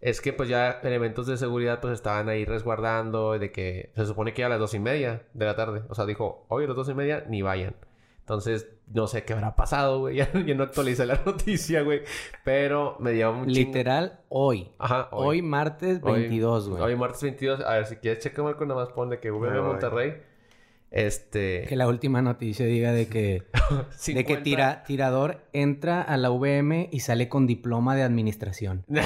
Speaker 3: es que pues ya elementos de seguridad pues estaban ahí resguardando, de que se supone que a las dos y media de la tarde, o sea, dijo, hoy a las dos y media ni vayan. Entonces, no sé qué habrá pasado, güey. Ya, ya no actualicé la noticia, güey. Pero me dio un chingo.
Speaker 1: Literal, hoy.
Speaker 3: Ajá,
Speaker 1: Hoy, martes
Speaker 3: Hoy-
Speaker 1: 22, güey.
Speaker 3: Hoy martes 22. A ver, si quieres, checa Marco, nada más ponle que VM. Monterrey. Este.
Speaker 1: Que la última noticia diga de que, de que
Speaker 3: 50
Speaker 1: tira, tirador entra a la VM y sale con diploma de administración.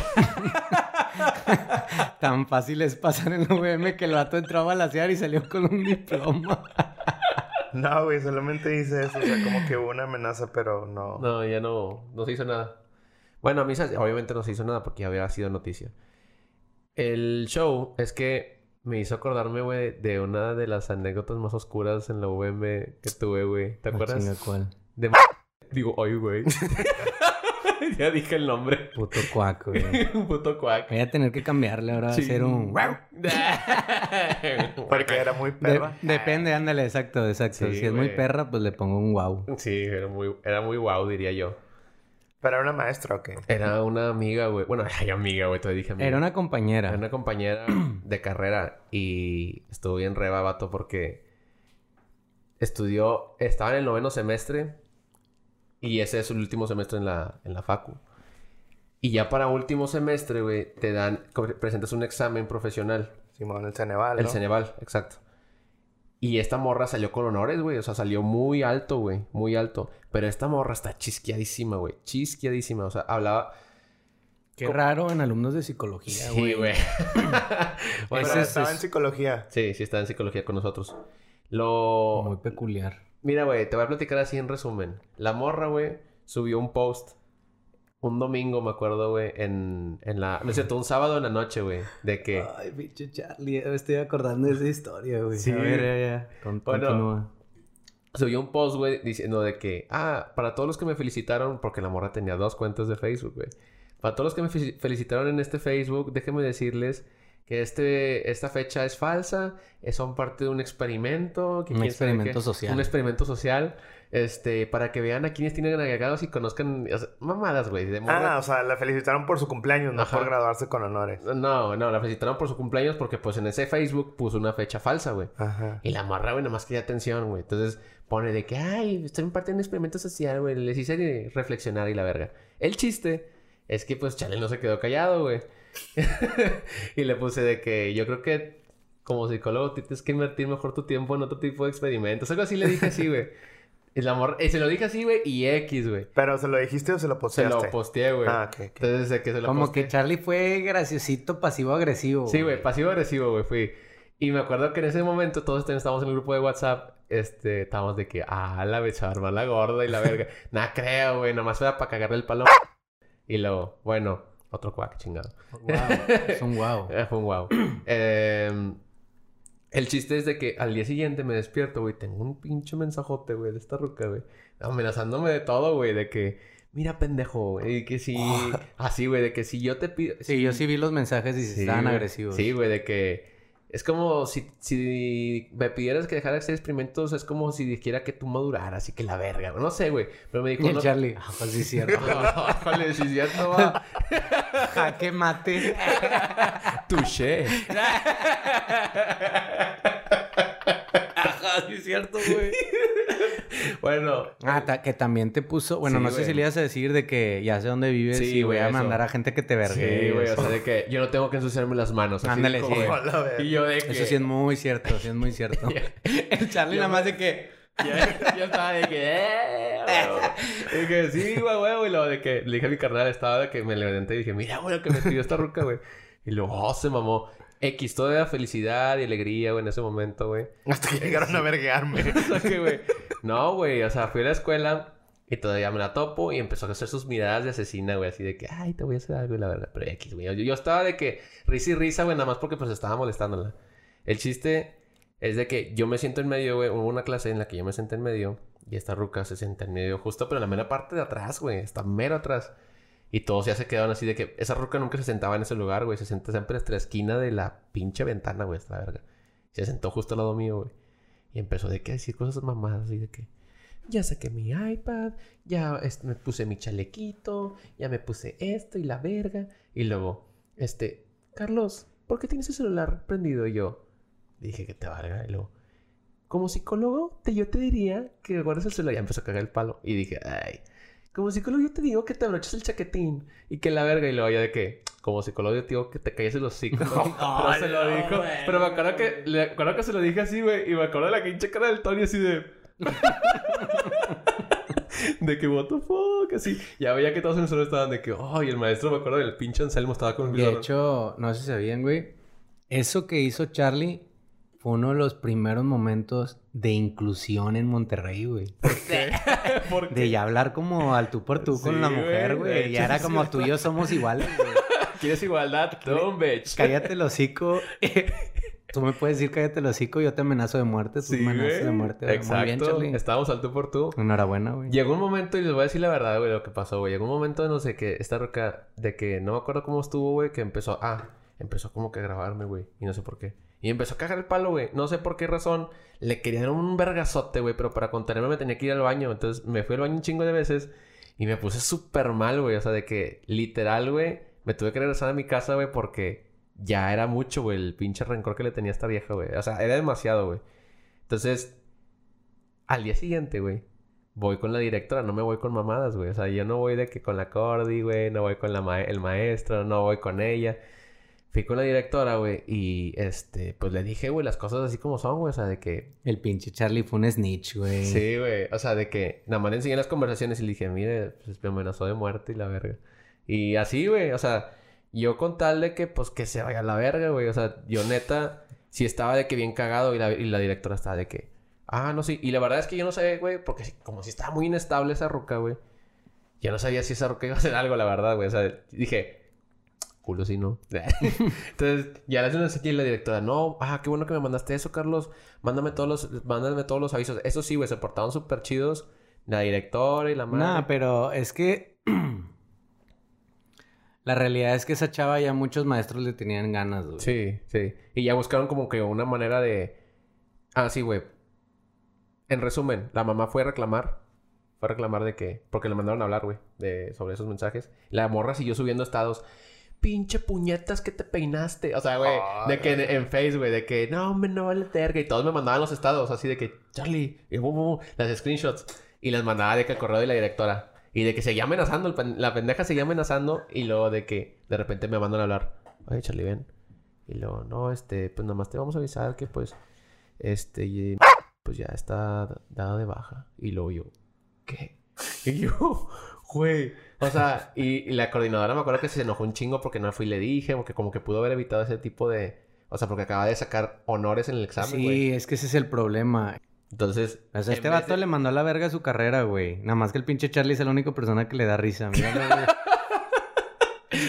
Speaker 1: Tan fácil es pasar en la VM que el vato entró a balasear y salió con un diploma.
Speaker 2: No, güey, solamente dice eso. O sea, como que hubo una amenaza, pero no.
Speaker 3: No, ya no, no se hizo nada. Bueno, a mí obviamente no se hizo nada porque ya había sido noticia. El show es que me hizo acordarme, güey, de una de las anécdotas más oscuras en la UVM que tuve, güey. ¿Te
Speaker 1: Ah,
Speaker 3: acuerdas?
Speaker 1: chinga, ¿cuál?
Speaker 3: De Digo, oye, güey. ya dije el nombre.
Speaker 1: Puto cuaco, güey.
Speaker 3: un puto cuac.
Speaker 1: Voy a tener que cambiarle ahora. A ser un...
Speaker 2: Porque era muy
Speaker 1: De-
Speaker 2: perra.
Speaker 1: depende, ándale, exacto, exacto.
Speaker 3: Sí,
Speaker 1: si es muy perra, pues le pongo un wow.
Speaker 3: Sí, era muy, era muy guau, diría yo.
Speaker 2: Pero era una maestra, ¿o qué?
Speaker 3: Era una amiga, güey. Bueno, ay, amiga, güey. Te dije amiga.
Speaker 1: Era una compañera.
Speaker 3: Era una compañera de carrera y estuvo bien reba, vato, porque estudió, estaba en el noveno semestre y ese es su último semestre en la, en la facu. Y ya para último semestre, güey, te dan, presentas un examen profesional,
Speaker 2: Simón, el Ceneval,
Speaker 3: el. Ceneval, exacto. Y esta morra salió con honores, güey, o sea, salió muy alto, güey, muy alto. Pero esta morra está chisqueadísima, güey, chisqueadísima, o sea, hablaba...
Speaker 1: Qué raro en alumnos de psicología,
Speaker 3: Sí,
Speaker 1: güey.
Speaker 3: güey.
Speaker 2: Pero
Speaker 1: Ese es-
Speaker 2: estaba
Speaker 1: es-
Speaker 2: en psicología.
Speaker 3: Sí, sí está en psicología con nosotros. Lo...
Speaker 1: Muy peculiar.
Speaker 3: Mira, güey, te voy a platicar así en resumen. La morra, güey, subió un post un domingo, me acuerdo, güey, en, en la... No es cierto, un sábado en la noche, güey, de que...
Speaker 1: Ay, pinche Charlie, me estoy acordando de esa historia, güey.
Speaker 3: Sí.
Speaker 1: A ver, ya, ya. Con-
Speaker 3: Bueno.
Speaker 1: continúa.
Speaker 3: Subió un post, güey, diciendo de que... Ah, para todos los que me felicitaron, porque la morra tenía dos cuentas de Facebook, güey. Para todos los que me fe- felicitaron en este Facebook, déjenme decirles que este, esta fecha es falsa, eh, son parte de un experimento. que
Speaker 1: Un experimento
Speaker 3: qué-
Speaker 1: social.
Speaker 3: Un experimento social, este, para que vean a quienes tienen agregados y conozcan, o sea, mamadas, güey.
Speaker 2: Ah, o sea, la felicitaron por su cumpleaños, no
Speaker 3: Ajá.
Speaker 2: por graduarse con honores.
Speaker 3: No, no, la felicitaron por su cumpleaños porque pues en ese Facebook puso una fecha falsa, güey.
Speaker 2: Ajá.
Speaker 3: Y la morra, güey, nomás quería atención, güey. Entonces pone de que, ay, estoy en parte de un experimento social, güey. Les hice reflexionar y la verga. El chiste es que, pues, Chale no se quedó callado, güey. y le puse de que yo creo que como psicólogo tienes que invertir mejor tu tiempo en otro tipo de experimentos. Algo así le dije así, güey. Y la morra, y se lo dije así, güey, y X, güey.
Speaker 2: ¿Pero se lo dijiste o se lo
Speaker 3: Se
Speaker 2: posteaste?
Speaker 3: lo posteé, güey.
Speaker 2: Ah, ok, ok.
Speaker 3: Entonces, de que se lo
Speaker 1: Como
Speaker 3: posteé.
Speaker 1: que Charlie fue graciosito pasivo-agresivo.
Speaker 3: Sí, güey, pasivo-agresivo, güey, fui. Y me acuerdo que en ese momento todos estábamos en el grupo de WhatsApp, este, estábamos de que, ah, la becha arma la gorda y la verga. Nada creo, güey, nomás era para cagarle el palo. Y luego, bueno, otro cuac, chingado.
Speaker 1: Wow, es un wow.
Speaker 3: Fue un wow. Em, el chiste es de que al día siguiente me despierto, güey, tengo un pinche mensajote, güey, de esta ruca, güey. Amenazándome de todo, güey, de que, mira, pendejo, güey, y que si, así, güey, de que si yo te pido...
Speaker 1: Sí, yo sí vi los mensajes y Sí, estaban agresivos.
Speaker 3: Sí, güey, de que es como si, si me pidieras que dejara de hacer experimentos, es como si dijera que tú maduraras y que la verga. No sé, güey. Pero me dijo,
Speaker 1: Y el
Speaker 3: no.
Speaker 1: Charlie, ah, pues sí cierto.
Speaker 3: Híjole, sí cierto, va.
Speaker 1: Jaque mate.
Speaker 3: Touché.
Speaker 1: Sí es cierto, güey.
Speaker 3: Bueno.
Speaker 1: Ah, ta- que también te puso... Bueno,
Speaker 3: Sí,
Speaker 1: no sé
Speaker 3: güey.
Speaker 1: si le ibas a decir de que ya sé dónde vives
Speaker 3: Sí,
Speaker 1: y voy
Speaker 3: güey,
Speaker 1: a
Speaker 3: eso.
Speaker 1: mandar a gente que te vergue.
Speaker 3: Sí, güey, o sea, de que yo no tengo que ensuciarme las manos.
Speaker 1: Ándale, sí.
Speaker 3: Y yo de que...
Speaker 1: Eso sí es muy cierto, sí es muy cierto. el Charlie
Speaker 3: Yo
Speaker 1: nada más de que...
Speaker 3: Ya, ya estaba de que, eh, que sí, güey, huevo. Y luego de que le dije a mi carnal, estaba de que me levanté y dije, mira, güey, lo que me pidió esta ruca, güey. Y luego, oh, se mamó. X, todo era felicidad y alegría, güey, en ese momento, güey.
Speaker 2: Hasta que llegaron a verguearme.
Speaker 3: Güey, no, güey, o sea, fui a la escuela y todavía me la topo y empezó a hacer sus miradas de asesina, güey, así de que, ay, te voy a hacer algo y la verdad. Pero X, güey, yo, yo estaba de que risa y risa, güey, nada más porque pues estaba molestándola. El chiste es de que yo me siento en medio, güey. Hubo una clase en la que yo me senté en medio y esta ruca se sienta en medio, justo, pero en la mera parte de atrás, güey, está mero atrás. Y todos ya se quedaron así de que esa ruca nunca se sentaba en ese lugar, güey. Se senta siempre hasta la esquina de la pinche ventana, güey, esta verga. Se sentó justo al lado mío, güey. Y empezó de que decir cosas mamadas así de que ya saqué mi iPad, ya me puse mi chalequito, ya me puse esto y la verga. Y luego, este, Carlos, ¿por qué tienes el celular prendido? Yo dije que te valga. Y luego, como psicólogo, te, yo te diría que guardes el celular. Ya empezó a cagar el palo. Y dije, ay, como psicólogo yo te digo que te abroches el chaquetín y que la verga y luego ya de que como psicólogo yo te digo que te calles el hocico. ¿no? pero se lo dijo.
Speaker 1: güey.
Speaker 3: Pero me acuerdo que, le acuerdo que se lo dije así, güey. Y me acuerdo de la pinche cara del Tony así de. de que, what the fuck, así. Ya veía que todos en el salón estaban de que, ay, el maestro, me acuerdo del pinche Anselmo estaba con
Speaker 1: De hecho, no sé si sabían, güey. Eso que hizo Charlie fue uno de los primeros momentos de inclusión en Monterrey, güey.
Speaker 3: ¿Por
Speaker 1: De ya hablar como al tú por tú
Speaker 3: Sí,
Speaker 1: con la mujer,
Speaker 3: güey.
Speaker 1: Ya era como tú y yo somos iguales, güey.
Speaker 3: ¿Quieres igualdad? No, bitch.
Speaker 1: Cállate el hocico. tú me puedes decir cállate el hocico, yo te amenazo de muerte, tú
Speaker 3: Sí,
Speaker 1: me amenazas
Speaker 3: güey.
Speaker 1: de muerte. güey.
Speaker 3: Exacto.
Speaker 1: Muy bien, Charlie.
Speaker 3: Estábamos al tú por tú.
Speaker 1: Enhorabuena, güey.
Speaker 3: Llegó un momento, y les voy a decir la verdad, güey, lo que pasó, güey. Llegó un momento de no sé qué, esta roca, de que no me acuerdo cómo estuvo, güey, que empezó, ah, empezó como que a grabarme, güey, y no sé por qué. Y empezó a cagar el palo, güey. No sé por qué razón. Le quería dar un vergazote, güey, pero para contenerme me tenía que ir al baño. Entonces me fui al baño un chingo de veces y me puse súper mal, güey. O sea, de que literal, güey, me tuve que regresar a mi casa, güey, porque ya era mucho, güey, el pinche rencor que le tenía a esta vieja, güey. O sea, era demasiado, güey. Entonces, al día siguiente, güey, voy con la directora, no me voy con mamadas, güey. O sea, yo no voy de que con la Cordy, güey, no voy con la ma- el maestro, no voy con ella. Fui con la directora, güey, y este, pues le dije, güey, las cosas así como son, güey. O sea, de que,
Speaker 1: El pinche Charlie fue un snitch, güey.
Speaker 3: sí, güey. O sea, de que nada más le enseñé las conversaciones y le dije, mire, pues me amenazó de muerte y la verga. Y así, güey, o sea, yo con tal de que, pues que se vaya a la verga, güey. O sea, yo neta, sí estaba de que bien cagado y la, y la directora estaba de que, ah, no, sí. Y la verdad es que yo no sabía, güey, porque como si estaba muy inestable esa ruca, güey. Yo no sabía si esa ruca iba a hacer algo, la verdad, güey. O sea, dije, culo si no. Entonces, ya le hacen aquí y la directora, no, ah, qué bueno que me mandaste eso, Carlos. Mándame todos los, mándame todos los avisos. Eso sí, güey, se portaron súper chidos. La directora y la madre.
Speaker 1: Nah, pero es que. la realidad es que esa chava ya muchos maestros le tenían ganas, güey.
Speaker 3: Sí, sí. Y ya buscaron como que una manera de. Ah, sí, güey. En resumen, la mamá fue a reclamar. Fue a reclamar de que. Porque le mandaron a hablar, güey. De... Sobre esos mensajes. La morra siguió subiendo estados. Pinche puñetas que te peinaste. O sea, güey. de que en, en Face, güey. De que no, hombre, no vale verga. Y todos me mandaban los estados. Así de que, Charlie. Y las screenshots. Y las mandaba de que al correo de la directora. Y de que seguía amenazando. el pen- la pendeja seguía amenazando. Y luego de que de repente me mandan a hablar. Oye, Charlie, ven. Y luego, no, este, pues nomás te vamos a avisar que pues, este, y- pues ya está dado de baja. Y luego yo, ¿qué? Y yo, güey. O sea, y, y la coordinadora me acuerdo que se enojó un chingo porque no fui y le dije, porque como que pudo haber evitado ese tipo de... O sea, porque acaba de sacar honores en el examen, güey.
Speaker 1: Sí, es que ese es el problema.
Speaker 3: Entonces...
Speaker 1: O sea, este vato
Speaker 3: de-
Speaker 1: le mandó a la verga su carrera, güey. Nada más que el pinche Charlie es la única persona que le da risa. Míralo,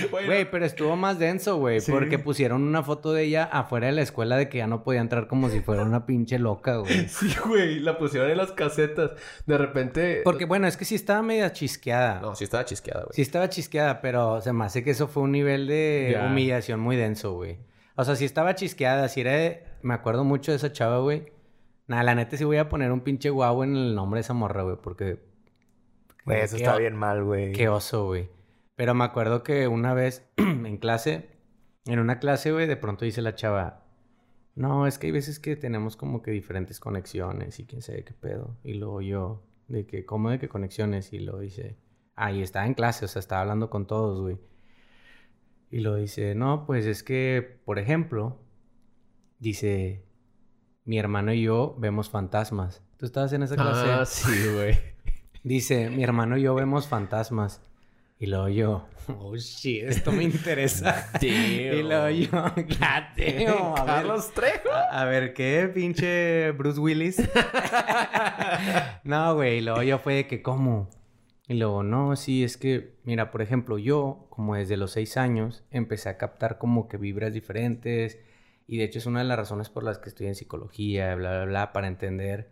Speaker 1: güey. Pero estuvo más denso, güey.
Speaker 3: Sí.
Speaker 1: Porque pusieron una foto de ella afuera de la escuela de que ya no podía entrar como si fuera una pinche loca, güey.
Speaker 3: Sí, güey, la pusieron en las casetas. De repente...
Speaker 1: Porque, bueno, es que sí estaba media chisqueada.
Speaker 3: No, sí estaba chisqueada, güey.
Speaker 1: Sí estaba chisqueada, pero se me hace que eso fue un nivel de
Speaker 3: Ya.
Speaker 1: humillación muy denso, güey. O sea, sí estaba chisqueada, sí era de- Me acuerdo mucho de esa chava, güey. Nada, la neta sí voy a poner un pinche guau en el nombre de esa morra, güey, porque...
Speaker 2: Güey, eso
Speaker 1: qué
Speaker 2: está bien mal, güey.
Speaker 1: Qué oso, güey. Pero me acuerdo que una vez en clase, en una clase, güey, de pronto dice la chava, no, es que hay veces que tenemos como que diferentes conexiones y quién sabe qué pedo. Y luego yo, de que, ¿cómo de qué conexiones? Y lo dice, ah, y estaba en clase, o sea, estaba hablando con todos, güey. Y lo dice, no, pues es que, por ejemplo, dice, mi hermano y yo vemos fantasmas. ¿Tú estabas en esa clase?
Speaker 3: Ah, sí, güey.
Speaker 1: Dice, mi hermano y yo vemos fantasmas. Y luego yo, oh shit, esto me interesa. y luego yo, a ver,
Speaker 3: Carlos Trejo.
Speaker 1: a, a ver, ¿qué pinche Bruce Willis? no, güey, y luego yo fue de que, ¿cómo? Y luego, no, sí, es que, mira, por ejemplo, yo, como desde los seis años, empecé a captar como que vibras diferentes. Y de hecho es una de las razones por las que estoy en psicología, bla, bla, bla, para entender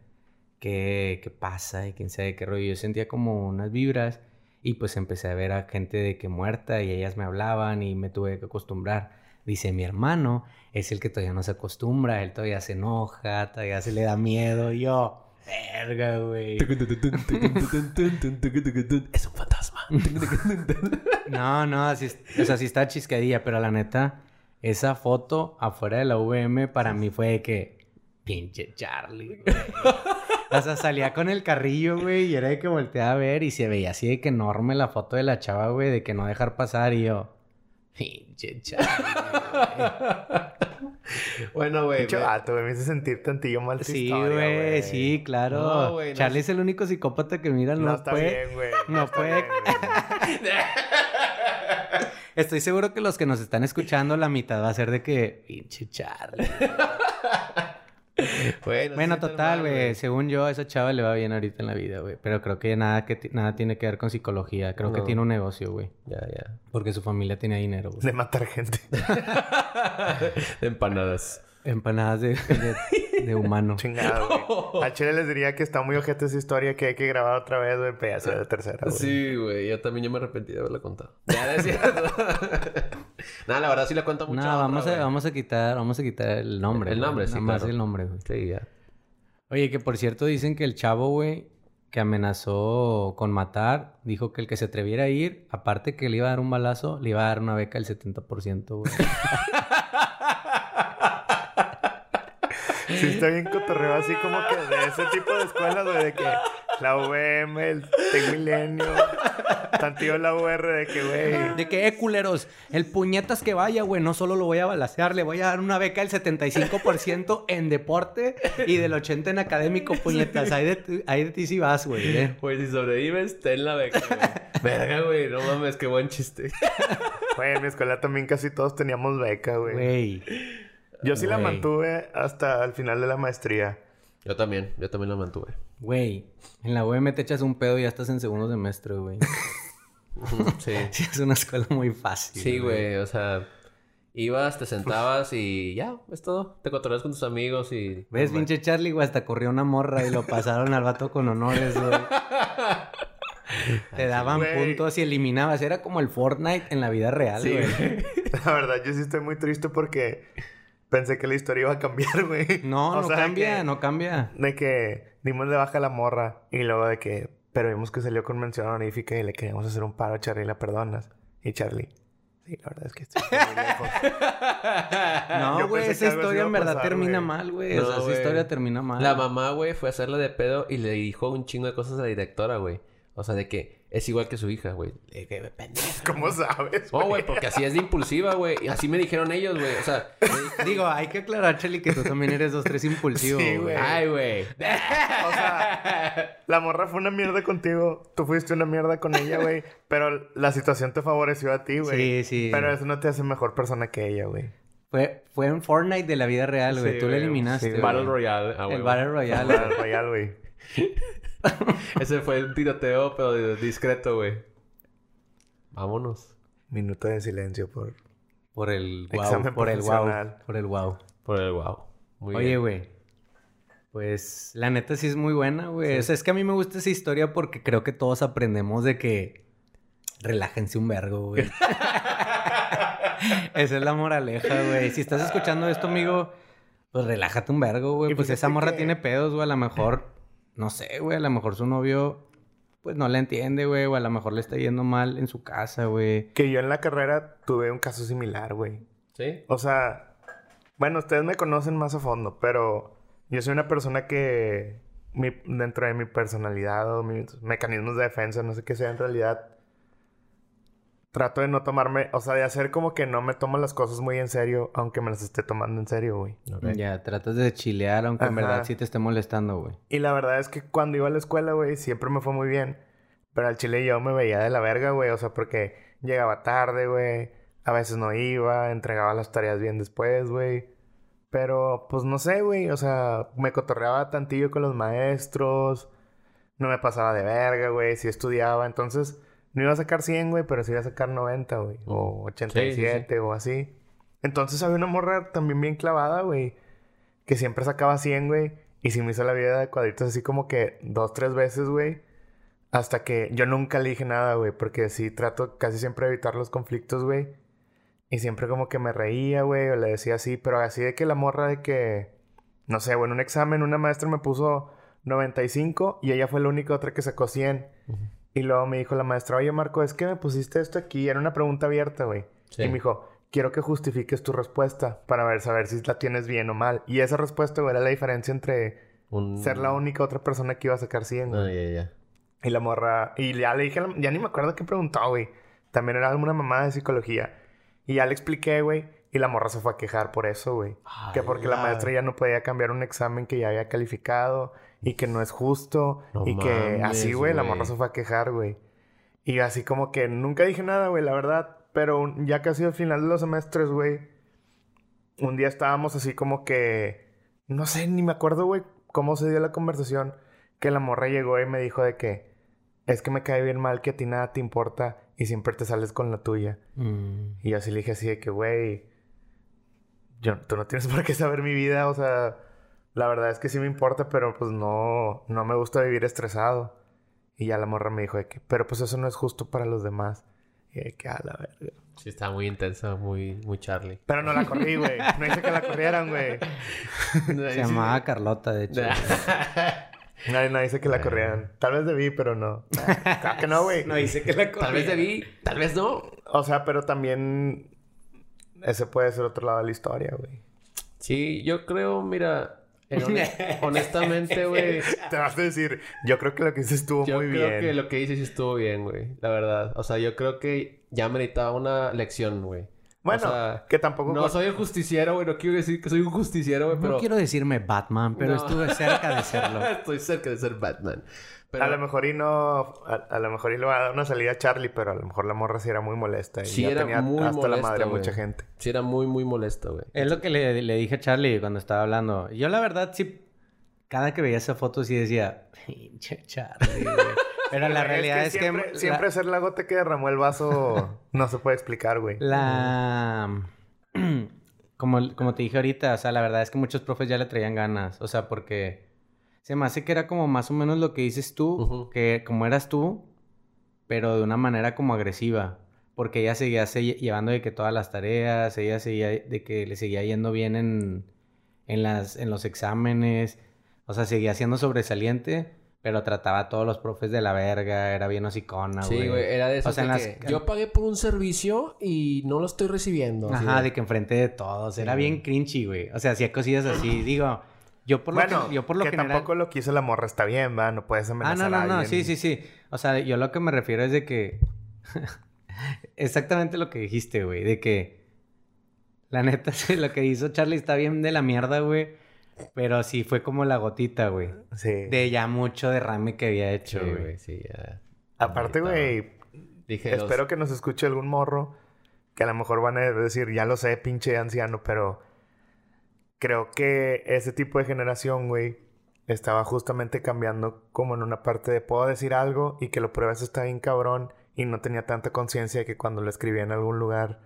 Speaker 1: qué, qué pasa y quién sabe qué rollo. Yo sentía como unas vibras y pues empecé a ver a gente de que muerta y ellas me hablaban y me tuve que acostumbrar. Dice, mi hermano es el que todavía no se acostumbra, él todavía se enoja, todavía se le da miedo. Y yo, verga, güey.
Speaker 3: Es un fantasma.
Speaker 1: No, no, así, o sea, sí está chiscadilla, pero la neta, esa foto afuera de la VM para mí fue de que, pinche Charlie, güey. O sea, salía con el carrillo, güey, y era de que volteaba a ver y se veía así de que enorme la foto de la chava, güey, de que no dejar pasar y yo. Pinche chava.
Speaker 3: Bueno, güey.
Speaker 2: Pinche vato, güey. Me hice sentir tantillo mal tu
Speaker 1: Sí, güey, sí, claro.
Speaker 3: No, güey, no
Speaker 1: Charlie
Speaker 3: es-
Speaker 1: es el único psicópata que mira, no,
Speaker 2: No, está
Speaker 1: puede.
Speaker 2: bien, güey.
Speaker 1: no
Speaker 2: está
Speaker 1: puede-
Speaker 2: bien.
Speaker 1: Estoy seguro que los que nos están escuchando, la mitad va a ser de que, pinche Charlie.
Speaker 3: Bueno,
Speaker 1: Bueno,
Speaker 3: sí, tan
Speaker 1: total, güey. Según yo, a esa chava le va bien ahorita en la vida, güey. Pero creo que nada, que nada tiene que ver con psicología. Creo que tiene un negocio, güey.
Speaker 3: Ya, ya.
Speaker 1: Porque su familia tenía dinero, güey.
Speaker 2: De matar gente.
Speaker 3: De empanadas.
Speaker 1: Empanadas de, de, de humano.
Speaker 2: Chingado, güey. Al chile les diría que está muy ojete esa historia que hay que grabar otra vez, güey. Pero ya sea de tercera, güey.
Speaker 3: Sí, güey. Yo también yo me arrepentí de haberla contado. Ya, cierto. Nada, la verdad sí la cuento mucho.
Speaker 1: No, vamos a, vamos a quitar, vamos a quitar el nombre.
Speaker 3: El
Speaker 1: güey.
Speaker 3: nombre, sí,
Speaker 1: Nada más
Speaker 3: claro.
Speaker 1: el nombre, güey.
Speaker 3: Sí, ya.
Speaker 1: Oye, que por cierto dicen que el chavo, güey, que amenazó con matar, dijo que el que se atreviera a ir, aparte que le iba a dar un balazo, le iba a dar una beca del 70%, güey.
Speaker 2: Sí, está bien cotorreo así como que de ese tipo de escuelas, güey, de que la UM, el Tec Milenio, tantillo la UR, de que, güey.
Speaker 1: De que, eh, culeros, el puñetas que vaya, güey, no solo lo voy a balasear, le voy a dar una beca del 75% en deporte y del 80% en académico, puñetas. Ahí de, ti- ahí de ti sí vas, güey, eh.
Speaker 3: Pues si sobrevives, ten la beca, güey. Verga, güey. No mames, qué buen chiste.
Speaker 2: Güey, en mi escuela también casi todos teníamos beca, güey.
Speaker 1: Güey.
Speaker 2: Yo sí la mantuve hasta el final de la maestría.
Speaker 3: Yo también. Yo también la mantuve.
Speaker 1: Güey, en la UM te echas un pedo y ya estás en segundo semestre, güey.
Speaker 3: Sí.
Speaker 1: Sí, es una escuela muy fácil.
Speaker 3: Sí, güey. O sea... Ibas, te sentabas y ya, es todo. Te cotorreas con tus amigos y...
Speaker 1: ¿Ves, pinche Charlie, güey? Hasta corrió una morra y lo pasaron al vato con honores, güey. Te daban
Speaker 2: Güey.
Speaker 1: puntos y eliminabas. Era como el Fortnite en la vida real,
Speaker 3: Sí,
Speaker 1: güey.
Speaker 3: güey.
Speaker 2: La verdad, yo sí estoy muy triste porque pensé que la historia iba a cambiar, güey.
Speaker 1: No,
Speaker 2: O
Speaker 1: no
Speaker 2: sea,
Speaker 1: cambia,
Speaker 2: que-
Speaker 1: no cambia.
Speaker 2: De que dimos de baja a la morra y luego de que, pero vimos que salió con mención honorífica y le queríamos hacer un paro a Charlie, ¿la perdonas? Y Charlie, sí, la verdad es que estoy muy lejos.
Speaker 1: No, güey, esa historia en verdad
Speaker 2: pasar,
Speaker 1: termina mal, güey.
Speaker 3: No,
Speaker 1: o sea, esa historia termina mal.
Speaker 3: La mamá, güey, fue a hacerla de pedo y le dijo un chingo de cosas a la directora, güey. O sea, de que es igual que su hija, güey.
Speaker 2: ¿Cómo sabes?
Speaker 3: Oh, güey, porque así es de impulsiva, güey. Y así me dijeron ellos, güey. O sea,
Speaker 1: Digo, hay que aclarar, Charlie, que tú también eres dos, tres impulsivo,
Speaker 2: Sí,
Speaker 1: güey.
Speaker 3: ay, güey.
Speaker 2: O sea, la morra fue una mierda contigo, tú fuiste una mierda con ella, güey, pero la situación te favoreció a ti, güey.
Speaker 1: Sí, sí.
Speaker 2: Pero eso no te hace mejor persona que ella, güey.
Speaker 1: Fue, fue en Fortnite de la vida real, güey.
Speaker 3: Sí,
Speaker 1: Tú la eliminaste,
Speaker 2: Sí.
Speaker 3: Battle Royale. ah,
Speaker 1: El. Battle Royale.
Speaker 2: Battle Royale, güey.
Speaker 3: Ese fue un tiroteo, pero discreto, güey. Vámonos.
Speaker 2: Minuto de silencio por...
Speaker 1: Por el wow. Por el wow. Por el wow.
Speaker 3: Por el wow. Muy
Speaker 1: Oye, güey. Pues la neta sí es muy buena, güey. O sea, es que a mí me gusta esa historia porque creo que todos aprendemos de que relájense un vergo, güey. esa es la moraleja, güey. Si estás escuchando esto, amigo, pues relájate un vergo, güey. Pues esa morra
Speaker 2: que-
Speaker 1: tiene pedos, güey. A lo mejor, no sé, güey. A lo mejor su novio, pues no la entiende, güey. O a lo mejor le está yendo mal en su casa, güey.
Speaker 2: Que yo en la carrera tuve un caso similar, güey.
Speaker 3: ¿Sí?
Speaker 2: O sea, bueno, ustedes me conocen más a fondo, pero yo soy una persona que mi- dentro de mi personalidad o mis mecanismos de defensa, no sé qué sea en realidad, trato de no tomarme, o sea, de hacer como que no me tomo las cosas muy en serio, aunque me las esté tomando en serio, güey.
Speaker 1: Ya, tratas de chilear, aunque en verdad sí te esté molestando, güey.
Speaker 2: Y la verdad es que cuando iba a la escuela, güey, siempre me fue muy bien. Pero al chile yo me veía de la verga, güey. O sea, porque llegaba tarde, güey. A veces no iba, entregaba las tareas bien después, güey. Pero, pues no sé, güey. O sea, me cotorreaba tantillo con los maestros. No me pasaba de verga, güey. Sí estudiaba. Entonces, no iba a sacar 100, güey, pero sí iba a sacar 90, güey. O 87 o así. Entonces había una morra también bien clavada, güey. Que siempre sacaba 100, güey. Y sí me hizo la vida de cuadritos así como que dos, tres veces, güey. Hasta que yo nunca le dije nada, güey. Porque sí trato casi siempre de evitar los conflictos, güey. Y siempre como que me reía, güey. O le decía así. Pero así de que la morra de que... No sé, güey. En un examen una maestra me puso 95. Y ella fue la única otra que sacó 100. Y luego me dijo la maestra... Oye, Marco, es que me pusiste esto aquí. Era una pregunta abierta, güey.
Speaker 3: Sí.
Speaker 2: Y me dijo... Quiero que justifiques tu respuesta para ver, saber si la tienes bien o mal. Y esa respuesta, güey, era la diferencia entre
Speaker 3: Un...
Speaker 2: ser la única otra persona que iba a sacar 100, güey.
Speaker 3: Ah.
Speaker 2: Y la morra... Y ya le dije... Ya ni me acuerdo qué preguntó, güey. También era alguna mamada de psicología. Y ya le expliqué, güey. Y la morra se fue a quejar por eso, güey. Que porque la maestra ya no podía cambiar un examen que ya había calificado. Y que no es justo.
Speaker 3: No
Speaker 2: y que así, güey, la morra se fue a quejar, güey. Y así como que nunca dije nada, güey, la verdad. Pero ya casi al final de los semestres, güey. Un día estábamos así como que... No sé, ni me acuerdo, güey, cómo se dio la conversación. Que la morra llegó y me dijo de que... Es que me cae bien mal que a ti nada te importa y siempre te sales con la tuya.
Speaker 1: Mm.
Speaker 2: Y yo así le dije así de que, güey... Yo, tú no tienes por qué saber mi vida, o sea... La verdad es que sí me importa, pero pues no... No me gusta vivir estresado. Y ya la morra me dijo de que... Pero pues eso no es justo para los demás. Y de que, a la verga.
Speaker 3: Sí, estaba muy intensa, muy, muy Charlie.
Speaker 2: Pero no la corrí, güey. No hice que la corrieran, güey.
Speaker 1: Se llamaba Carlota, de hecho.
Speaker 2: No, no hice que la corrieran. Tal vez debí, pero no. Claro que no, güey.
Speaker 1: dice que la
Speaker 3: Tal vez debí, tal vez no.
Speaker 2: O sea, pero también... Ese puede ser otro lado de la historia, güey.
Speaker 3: Sí, yo creo, mira, en hone- honestamente, güey.
Speaker 2: Te vas a decir... Yo creo que lo que hice estuvo
Speaker 3: Yo
Speaker 2: muy
Speaker 3: creo
Speaker 2: bien.
Speaker 3: que lo que hice sí estuvo bien, güey. La verdad. O sea, yo creo que ya meritaba una lección, güey.
Speaker 2: Bueno,
Speaker 3: o sea,
Speaker 2: que tampoco...
Speaker 3: No soy un justiciero, güey. No quiero decir que soy un justiciero, güey,
Speaker 1: No
Speaker 3: pero...
Speaker 1: quiero decirme Batman, pero
Speaker 3: No.
Speaker 1: estuve cerca de serlo.
Speaker 3: Estoy cerca de ser Batman. Pero
Speaker 2: A lo mejor y no... A, a lo mejor y le va a dar una salida a Charlie, pero a lo mejor la morra sí era muy molesta. Y
Speaker 3: Sí,
Speaker 2: ya
Speaker 3: era
Speaker 2: tenía
Speaker 3: muy
Speaker 2: hasta la
Speaker 3: molesta,
Speaker 2: madre a mucha gente.
Speaker 3: sí era muy, muy molesto, güey.
Speaker 1: Es lo que le, le dije a Charlie cuando estaba hablando. Yo la verdad sí, cada que veía esa foto sí decía, pinche Charlie, güey". Pero la realidad es que,
Speaker 2: siempre,
Speaker 1: la-
Speaker 2: siempre ser la gota que derramó el vaso no se puede explicar, güey.
Speaker 1: la... como, como te dije ahorita, o sea, la verdad es que muchos profes ya le traían ganas. O sea, porque se me hace que era como más o menos lo que dices tú, que como eras tú, pero de una manera como agresiva. Porque ella seguía se- llevando de que todas las tareas, ella seguía de que le seguía yendo bien en, en, las, en los exámenes. O sea, seguía siendo sobresaliente, pero trataba a todos los profes de la verga, era bien hocicona,
Speaker 3: Sí,
Speaker 1: güey.
Speaker 3: güey. Era de eso
Speaker 1: O sea, en
Speaker 3: de
Speaker 1: las-
Speaker 3: que yo pagué por un servicio y no lo estoy recibiendo.
Speaker 1: Ajá, de que enfrente de todos. Era
Speaker 3: Sí,
Speaker 1: bien
Speaker 3: güey.
Speaker 1: cringy, güey. O sea, hacía cosillas así. Digo, yo por lo,
Speaker 2: bueno,
Speaker 1: que, yo por lo
Speaker 2: que
Speaker 1: general...
Speaker 2: tampoco lo que hizo la morra está bien, ¿va? No puedes
Speaker 1: Ah,
Speaker 2: amenazar
Speaker 1: no, no,
Speaker 2: a
Speaker 1: no.
Speaker 2: alguien.
Speaker 1: Sí, sí, sí. O sea, yo lo que me refiero es de que... Exactamente lo que dijiste, güey. De que... La neta, lo que hizo Charlie está bien de la mierda, güey. Pero sí fue como la gotita, güey.
Speaker 2: Sí.
Speaker 1: De ya mucho derrame que había hecho, güey.
Speaker 3: güey. Sí, ya.
Speaker 2: Aparte, güey,
Speaker 3: Dije, los-
Speaker 2: espero que nos escuche algún morro que a lo mejor van a decir, ya lo sé, pinche anciano, pero creo que ese tipo de generación, güey, estaba justamente cambiando como en una parte de puedo decir algo y que lo pruebas está bien cabrón y no tenía tanta conciencia de que cuando lo escribía en algún lugar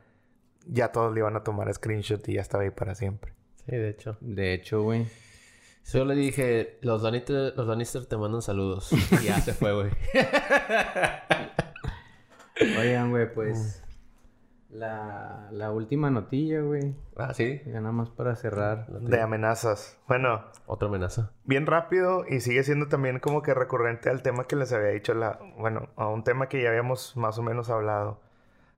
Speaker 2: ya todos le iban a tomar screenshot y ya estaba ahí para siempre.
Speaker 3: Sí, de hecho.
Speaker 1: De hecho, güey.
Speaker 3: Solo le dije, los Lannister, los Lannister te mandan saludos. Y ya se fue, güey.
Speaker 1: Oigan, güey, pues... La, la última notilla, güey.
Speaker 3: ah, sí.
Speaker 1: Ya nada más para cerrar.
Speaker 2: De amenazas. Bueno,
Speaker 3: Otra amenaza.
Speaker 2: bien rápido y sigue siendo también como que recurrente al tema que les había dicho la, bueno, a un tema que ya habíamos más o menos hablado.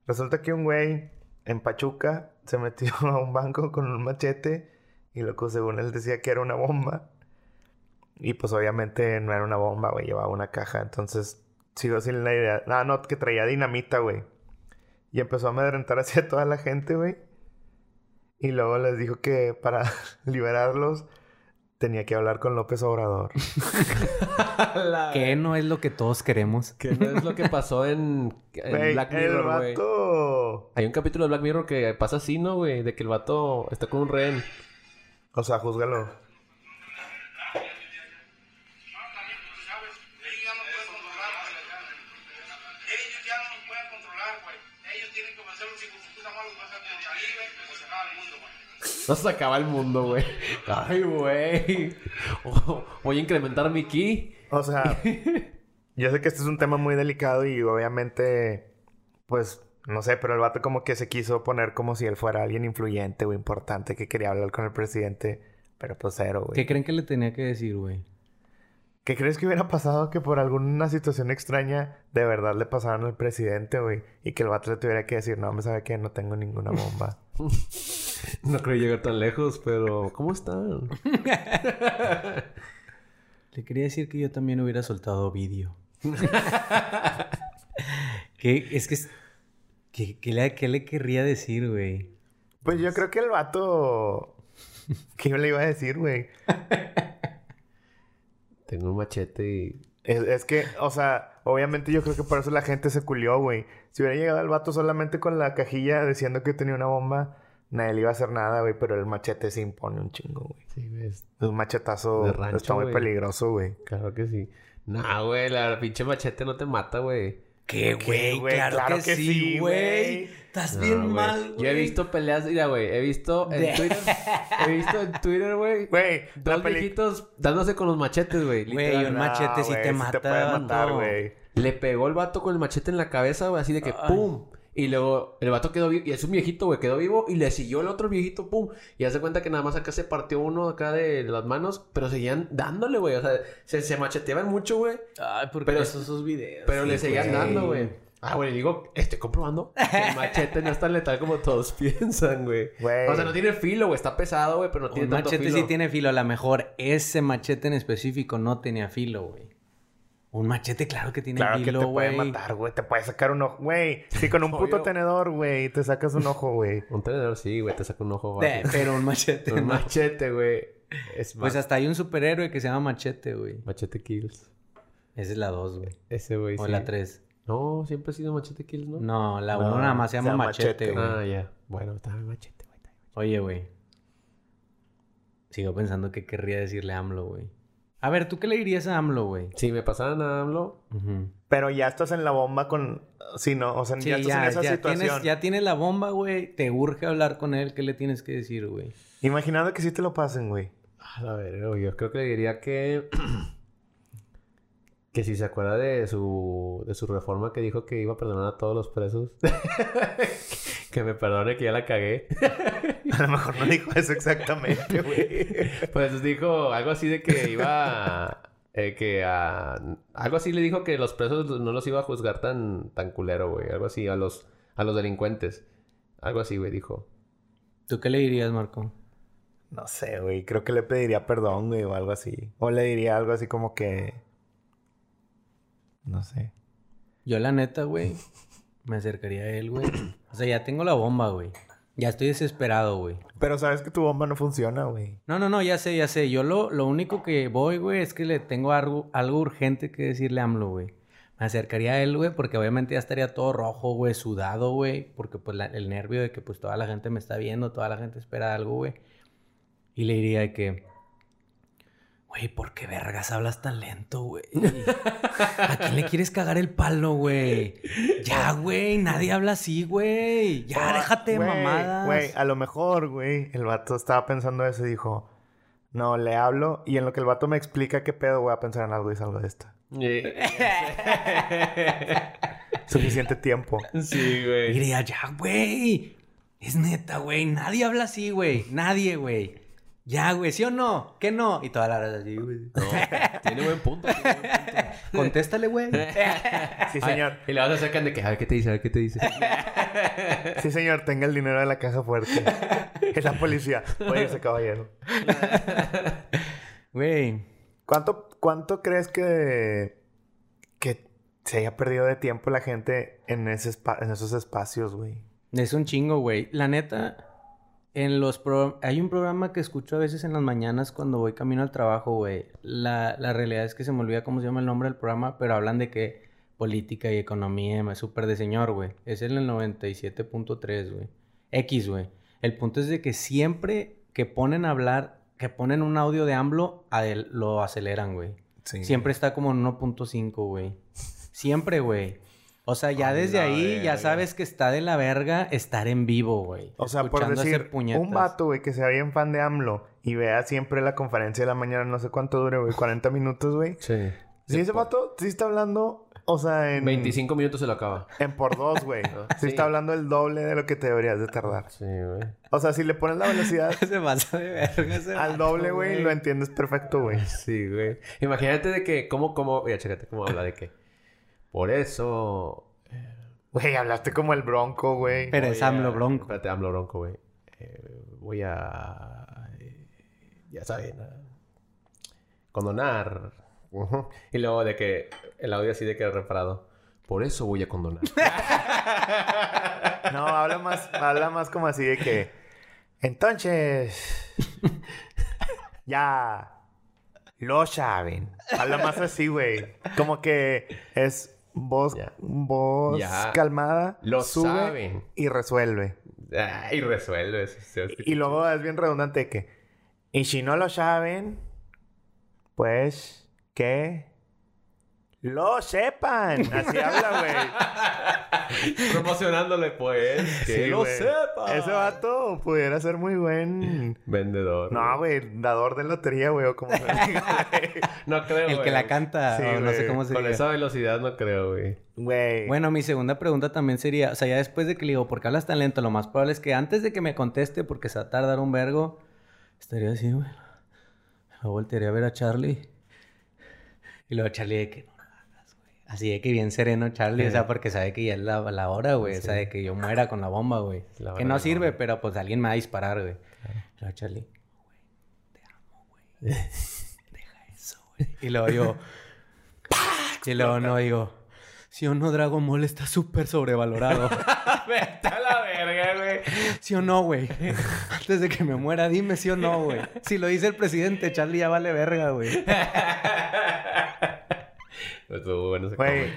Speaker 2: Resulta que un güey en Pachuca se metió a un banco con un machete y loco, según él decía que era una bomba. Y pues obviamente no era una bomba, güey, llevaba una caja. Entonces sigo sin la idea. Ah, no, que traía dinamita, güey. Y empezó a amedrentar hacia toda la gente, güey. Y luego les dijo que para liberarlos tenía que hablar con López Obrador.
Speaker 1: Que no es lo que todos queremos.
Speaker 3: Que no es lo que pasó en, Black Mirror, güey. Hay un capítulo de Black Mirror que pasa así, ¿no, güey? De que el vato está con un rehén.
Speaker 2: O sea,
Speaker 5: los vas a contra libre, o se acaba el mundo, güey.
Speaker 3: Ay, güey. Voy a incrementar mi ki.
Speaker 2: O sea, yo sé que este es un tema muy delicado y obviamente, pues, no sé, pero el vato como que se quiso poner como si él fuera alguien influyente o importante que quería hablar con el presidente, pero pues cero, güey.
Speaker 1: ¿Qué creen que le tenía que decir, güey?
Speaker 2: ¿Qué crees que hubiera pasado que por alguna situación extraña de verdad le pasaran al presidente, güey? Y que el vato le tuviera que decir, no, me sabe que no tengo ninguna bomba.
Speaker 3: No creo llegar tan lejos, pero ¿cómo están?
Speaker 1: Le quería decir que yo también hubiera soltado vídeo. que es que. ¿Qué, qué le, qué le querría decir, güey?
Speaker 2: Pues yo creo que el vato... ¿Qué yo le iba a decir, güey?
Speaker 3: Tengo un machete y...
Speaker 2: Es, es que, o sea, obviamente yo creo que por eso la gente se culió, güey. Si hubiera llegado el vato solamente con la cajilla diciendo que tenía una bomba, nadie le iba a hacer nada, güey. Pero el machete se impone un chingo, güey.
Speaker 3: Sí.
Speaker 2: Es un machetazo.
Speaker 3: De rancho,
Speaker 2: está muy peligroso, güey.
Speaker 3: Claro que sí. Nah, güey, la pinche machete no te mata, güey.
Speaker 1: ¿Qué,
Speaker 2: ¿Qué,
Speaker 1: güey? Claro,
Speaker 2: Claro
Speaker 1: que,
Speaker 2: que
Speaker 1: sí, güey.
Speaker 2: güey.
Speaker 1: Estás
Speaker 3: No,
Speaker 1: bien
Speaker 3: güey.
Speaker 1: mal, güey.
Speaker 3: Yo he visto peleas, mira, güey. He visto en
Speaker 1: De-
Speaker 3: Twitter. he visto en Twitter, güey. Dos
Speaker 2: peli...
Speaker 3: viejitos dándose con los machetes, güey.
Speaker 1: Güey, un machete sí
Speaker 2: güey,
Speaker 1: te
Speaker 2: te
Speaker 1: mata,
Speaker 2: puede matar, güey.
Speaker 3: Le pegó el vato con el machete en la cabeza, güey, así de que
Speaker 1: Ay.
Speaker 3: ¡pum! Y luego el vato quedó vivo. Y es un viejito, güey. Quedó vivo y le siguió el otro viejito, ¡pum! Y hace cuenta que nada más acá se partió uno acá de las manos. Pero seguían dándole, güey. O sea, se, se macheteaban mucho, güey.
Speaker 1: Ay, ¿por qué
Speaker 3: Pero-
Speaker 1: esos, esos videos?
Speaker 3: Pero le seguían
Speaker 1: güey.
Speaker 3: dando, güey. Ah, güey, digo, estoy comprobando que el machete no es tan letal como todos piensan, güey.
Speaker 2: Güey.
Speaker 3: O sea, no tiene filo, güey. Está pesado, güey, pero no tiene
Speaker 1: Un
Speaker 3: tanto
Speaker 1: machete
Speaker 3: filo.
Speaker 1: sí tiene filo. A lo mejor ese machete en específico no tenía filo, güey. Un machete, claro que tiene
Speaker 2: Claro que
Speaker 1: filo,
Speaker 2: te puede matar, güey. Te puede sacar un ojo. Güey, si con un puto
Speaker 3: Obvio.
Speaker 2: tenedor, güey, te sacas un ojo, güey.
Speaker 3: Un tenedor sí, güey. Te saca un ojo
Speaker 1: De- pero un machete.
Speaker 3: Un
Speaker 1: no.
Speaker 3: machete, güey. Es
Speaker 1: Pues hasta hay un superhéroe que se llama Machete, güey.
Speaker 3: Machete Kills.
Speaker 1: Esa es la 2, güey.
Speaker 3: Ese, güey,
Speaker 1: O
Speaker 3: sí.
Speaker 1: la 3.
Speaker 3: No, siempre ha sido Machete Kills, ¿no?
Speaker 1: No, la
Speaker 2: No,
Speaker 1: 1 nada más se llama Machete, güey.
Speaker 3: Ah, ya. Bueno, está el machete, güey.
Speaker 1: Oye, güey. Sigo pensando que querría decirle a AMLO, güey. A ver, ¿tú qué le dirías a AMLO, güey?
Speaker 3: Si me pasaran a AMLO.
Speaker 2: Pero ya estás en la bomba con... Sí, no, o sea,
Speaker 1: Sí,
Speaker 2: ya
Speaker 1: ya,
Speaker 2: estás en esa
Speaker 1: ya
Speaker 2: situación.
Speaker 1: tienes, ya tienes la bomba, güey. Te urge hablar con él. ¿Qué le tienes que decir, güey?
Speaker 2: Imaginando que sí te lo pasen, güey.
Speaker 3: a ver, güey, yo creo que le diría que. que si se acuerda de su, de su reforma que dijo que iba a perdonar a todos los presos. que me perdone que ya la cagué.
Speaker 2: A lo mejor no dijo eso exactamente, güey.
Speaker 3: Pues dijo algo así de que iba. eh, que a. Algo así le dijo que los presos no los iba a juzgar tan, tan culero, güey. Algo así, a los, a los delincuentes. Algo así, güey, dijo.
Speaker 1: ¿Tú qué le dirías, Marco?
Speaker 2: No sé, güey. Creo que le pediría perdón, güey, o algo así. O le diría algo así como que... No sé.
Speaker 1: Yo, la neta, güey, me acercaría a él, güey. O sea, ya tengo la bomba, güey. Ya estoy desesperado, güey.
Speaker 2: Pero sabes que tu bomba no funciona, güey.
Speaker 1: No, no, no, ya sé, ya sé. Yo lo, lo único que voy, güey, es que le tengo algo, algo urgente que decirle a AMLO, güey. Me acercaría a él, güey, porque obviamente ya estaría todo rojo, güey, sudado, güey. Porque pues la- el nervio de que pues toda la gente me está viendo, toda la gente espera algo, güey. Y le diría que... Güey, ¿por qué vergas hablas tan lento, güey? ¿A quién le quieres cagar el palo, güey? Ya, güey, nadie habla así, güey. Ya, déjate de
Speaker 2: Güey,
Speaker 1: mamadas.
Speaker 2: Güey, a lo mejor, güey, el vato estaba pensando eso y dijo... No, le hablo y en lo que el vato me explica qué pedo voy a pensar en algo y salgo de esta. Suficiente tiempo.
Speaker 3: sí, güey.
Speaker 1: Diría, ya, güey. Es neta, güey. Nadie habla así, güey. Nadie, güey. Ya, güey. ¿Sí o no? ¿Qué no? Y toda la hora así, güey.
Speaker 3: Tiene buen punto. Tiene buen punto.
Speaker 1: Contéstale, güey.
Speaker 2: Sí, señor.
Speaker 3: Y le vas a acercar de que, a ver qué te dice, a ver qué te dice.
Speaker 2: Sí, señor. Tenga el dinero de la caja fuerte. Es la policía. Oye, ese caballero.
Speaker 1: Güey.
Speaker 2: ¿Cuánto, ¿Cuánto crees que... Que se haya perdido de tiempo la gente en, ese espa- en esos espacios, güey?
Speaker 1: Es un chingo, güey. La neta, en los pro- hay un programa que escucho a veces en las mañanas cuando voy camino al trabajo, güey. La, la realidad es que se me olvida cómo se llama el nombre del programa, pero hablan de que política y economía es súper de señor, güey. Es el 97.3, güey. X, güey. El punto es de que siempre que ponen a hablar, que ponen un audio de AMLO, a él lo aceleran, güey.
Speaker 2: Sí.
Speaker 1: Siempre está como en 1.5, güey. Siempre, güey. O sea, ya desde ahí ya sabes que está de la verga estar en vivo, güey.
Speaker 2: O sea, por decir, un vato, güey, que sea bien fan de AMLO y vea siempre la conferencia de la mañana, no sé cuánto dure, güey, 40 minutos, güey.
Speaker 3: Sí.
Speaker 2: Si ese vato sí está hablando, o sea, en...
Speaker 3: 25 minutos se lo acaba.
Speaker 2: En por dos, güey. sí.
Speaker 3: Sí.
Speaker 2: está hablando el doble de lo que te deberías de tardar.
Speaker 3: Sí, güey.
Speaker 2: O sea, si le pones la velocidad
Speaker 1: Se pasa de verga ese
Speaker 2: al doble, güey, lo entiendes perfecto, güey.
Speaker 3: Sí, güey. Imagínate de que, ¿cómo, cómo? Mira, chécate cómo habla de que. Por eso.
Speaker 2: Güey, hablaste como el bronco, güey.
Speaker 1: Pero
Speaker 3: voy
Speaker 1: es AMLO
Speaker 3: a-
Speaker 1: Bronco.
Speaker 3: Espérate, AMLO Bronco, güey. Eh, voy a. eh, ya saben. a condonar. Y luego de que el audio así de que reparado. Por eso voy a condonar.
Speaker 2: No, habla más, habla más como así de que. Entonces. ya. Lo saben. Habla más así, güey. Como que es voz, voz calmada.
Speaker 3: Lo
Speaker 2: sube
Speaker 3: saben.
Speaker 2: Y resuelve.
Speaker 3: Ah, y resuelve. escucha
Speaker 2: Y luego es bien redundante que. Y si no lo saben, pues que lo sepan. Así habla, güey.
Speaker 3: Promocionándole, pues. Que
Speaker 2: Sí,
Speaker 3: lo
Speaker 2: güey.
Speaker 3: sepa.
Speaker 2: Ese vato pudiera ser muy buen.
Speaker 3: Vendedor.
Speaker 2: No, güey, dador de lotería, güey, o como se diga, güey.
Speaker 3: No creo,
Speaker 1: El que la canta,
Speaker 2: Sí,
Speaker 1: o no sé cómo se
Speaker 3: Con
Speaker 1: diga.
Speaker 3: esa velocidad no creo, güey.
Speaker 2: Güey.
Speaker 1: Bueno, mi segunda pregunta también sería, o sea, ya después de que le digo, ¿por qué hablas tan lento? Lo más probable es que antes de que me conteste, porque se va a tardar un vergo, estaría así, güey. Luego voltearía a ver a Charlie. Y luego Charlie de que no lo. Así de que bien sereno Charlie, o sea, porque sabe que ya es la, la hora, güey. O sea, de que yo muera con la bomba, güey. Que no sirve,
Speaker 3: bomba.
Speaker 1: pero pues alguien me va a disparar, güey. Charlie, güey, te amo, güey. Deja eso, güey. Y luego yo, y luego no digo, si o no, Dragon Ball está súper sobrevalorado.
Speaker 3: Vete a la verga, güey.
Speaker 1: ¿Sí o no, güey? Antes de que me muera, dime sí o no, güey. Si lo dice el presidente, Charlie ya vale verga, güey.
Speaker 3: Estuvo bueno ese
Speaker 2: Güey.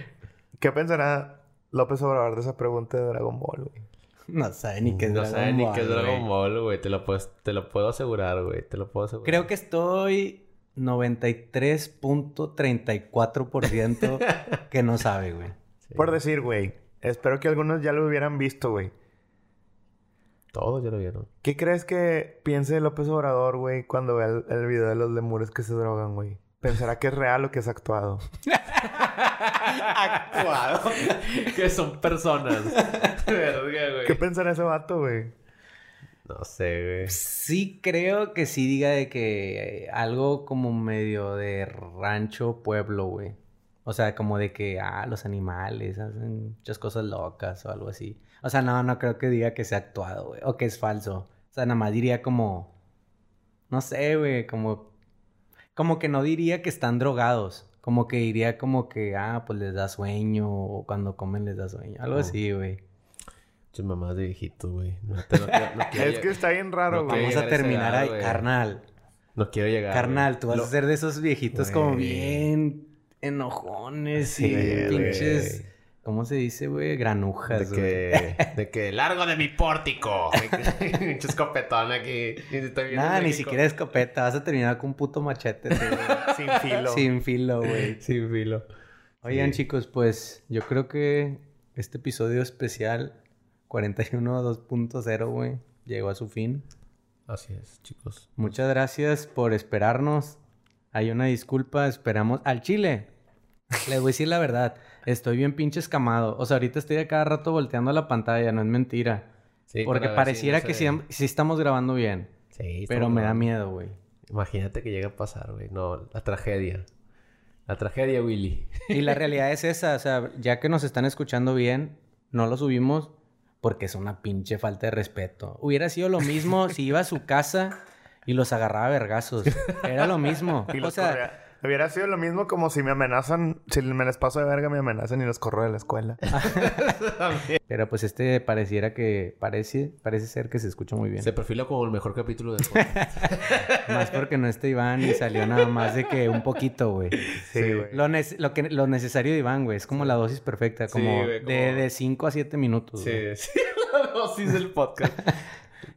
Speaker 2: ¿qué pensará López Obrador de esa pregunta de Dragon Ball, güey?
Speaker 1: No sabe ni qué es
Speaker 3: No
Speaker 1: Dragon
Speaker 3: sabe ni
Speaker 1: Ball,
Speaker 3: qué es Dragon
Speaker 1: güey.
Speaker 3: Ball, güey. Te lo puedo, te lo puedo asegurar, güey. Te lo puedo asegurar.
Speaker 1: Creo que estoy 93.34% que no sabe, güey.
Speaker 3: Sí.
Speaker 2: Por decir, güey, espero que algunos ya lo hubieran visto, güey.
Speaker 3: Todos ya lo vieron.
Speaker 2: ¿Qué crees que piense López Obrador, güey, cuando vea el, el video de los lemures que se drogan, güey? ¿Pensará que es real o que es actuado?
Speaker 1: Actuado.
Speaker 3: que son personas. Verga, güey.
Speaker 2: ¿Qué pensará ese vato, güey?
Speaker 3: No sé, güey.
Speaker 1: Sí creo que sí diga de que eh, algo como medio de rancho pueblo, güey. O sea, como de que, ah, los animales hacen muchas cosas locas o algo así. O sea, no, no creo que diga que sea actuado, güey. O que es falso. O sea, nada más diría como... No sé, güey, como... Como que no diría que están drogados. Como que diría como que, ah, pues les da sueño. O cuando comen les da sueño. Algo
Speaker 3: Oh.
Speaker 1: así, güey.
Speaker 3: Muchas mamás de viejitos, güey. No,
Speaker 2: Es que está bien raro,
Speaker 3: No,
Speaker 2: güey.
Speaker 1: Vamos a terminar ahí. Carnal.
Speaker 3: No quiero llegar.
Speaker 1: Carnal, tú vas
Speaker 3: Lo-
Speaker 1: a ser de esos viejitos como bien enojones
Speaker 3: Sí,
Speaker 1: y pinches. ¿Cómo se dice, güey? Granujas,
Speaker 3: De
Speaker 1: güey.
Speaker 3: que, de que largo de mi pórtico. Escopetón aquí. Estoy
Speaker 1: Nada, ni siquiera escopeta. Vas a terminar con un puto machete, güey.
Speaker 2: Sin filo.
Speaker 1: Sin filo, güey.
Speaker 3: Sin filo.
Speaker 1: Oigan,
Speaker 3: Sí.
Speaker 1: chicos, pues yo creo que este episodio especial 41 2.0, güey, llegó a su fin.
Speaker 3: Así es, chicos.
Speaker 1: Muchas gracias por esperarnos. Hay una disculpa, esperamos al chile. Les voy a decir la verdad, estoy bien pinche escamado. O sea, ahorita estoy a cada rato volteando la pantalla, no es mentira.
Speaker 3: Sí,
Speaker 1: Porque
Speaker 3: si
Speaker 1: pareciera
Speaker 3: no
Speaker 1: que sí, am- sí estamos grabando bien.
Speaker 3: Sí,
Speaker 1: Pero me da miedo, güey.
Speaker 3: Imagínate que llega a pasar, güey. No, la tragedia. La tragedia, Willy.
Speaker 1: Y la realidad es esa, o sea, ya que nos están escuchando bien, no lo subimos porque es una pinche falta de respeto. Hubiera sido lo mismo si iba a su casa y los agarraba a vergazos. Era lo mismo.
Speaker 2: Y
Speaker 1: O sea,
Speaker 2: correa- Hubiera sido lo mismo como si me amenazan, si me les paso de verga, me amenazan y los corro de la escuela.
Speaker 1: pero pues este pareciera que parece parece ser que se escucha muy bien.
Speaker 3: Se perfila como el mejor capítulo del podcast.
Speaker 1: Más porque no está Iván y salió nada más de que un poquito, güey.
Speaker 2: Sí, güey.
Speaker 1: Lo, nece- lo, que, lo necesario de Iván, güey. Es como la dosis perfecta.
Speaker 3: Sí,
Speaker 1: Como,
Speaker 3: güey,
Speaker 1: de,
Speaker 3: como-
Speaker 1: de 5 a 7 minutos. güey.
Speaker 3: sí, sí. La dosis del podcast.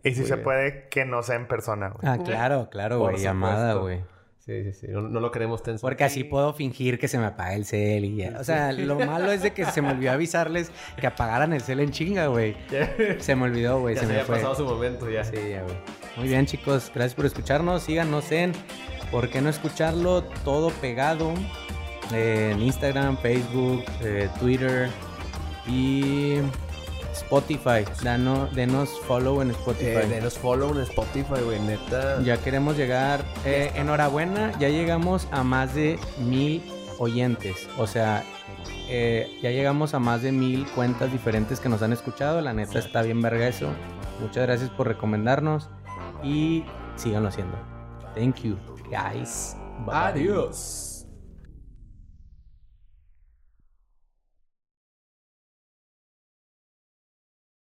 Speaker 2: Y si
Speaker 3: Muy
Speaker 2: se
Speaker 3: bien.
Speaker 2: puede, que no sea en persona, güey.
Speaker 1: Ah, claro, claro, güey. Llamada, güey.
Speaker 3: Sí, sí, sí. No, no lo queremos tenso.
Speaker 1: Porque así puedo fingir que se me apaga el cel y ya. O sea, lo malo es de que se me olvidó avisarles que apagaran el cel en chinga, güey. Se me olvidó, güey.
Speaker 3: Ya
Speaker 1: Se
Speaker 3: se
Speaker 1: me
Speaker 3: había
Speaker 1: fue.
Speaker 3: pasado su momento ya.
Speaker 1: Sí, ya, güey. Muy bien, chicos. Gracias por escucharnos. Síganos en ¿Por qué no escucharlo? Todo pegado. eh, en Instagram, Facebook, eh, Twitter y Spotify. Dano- denos follow en Spotify.
Speaker 3: Eh, denos follow en Spotify, güey. Neta.
Speaker 1: Ya queremos llegar. eh, enhorabuena, ya llegamos a más de mil oyentes. O sea, eh, ya llegamos a más de mil cuentas diferentes que nos han escuchado. La neta está bien verga eso. Muchas gracias por recomendarnos y síganlo haciendo. Thank you, guys. Bye.
Speaker 3: Adiós.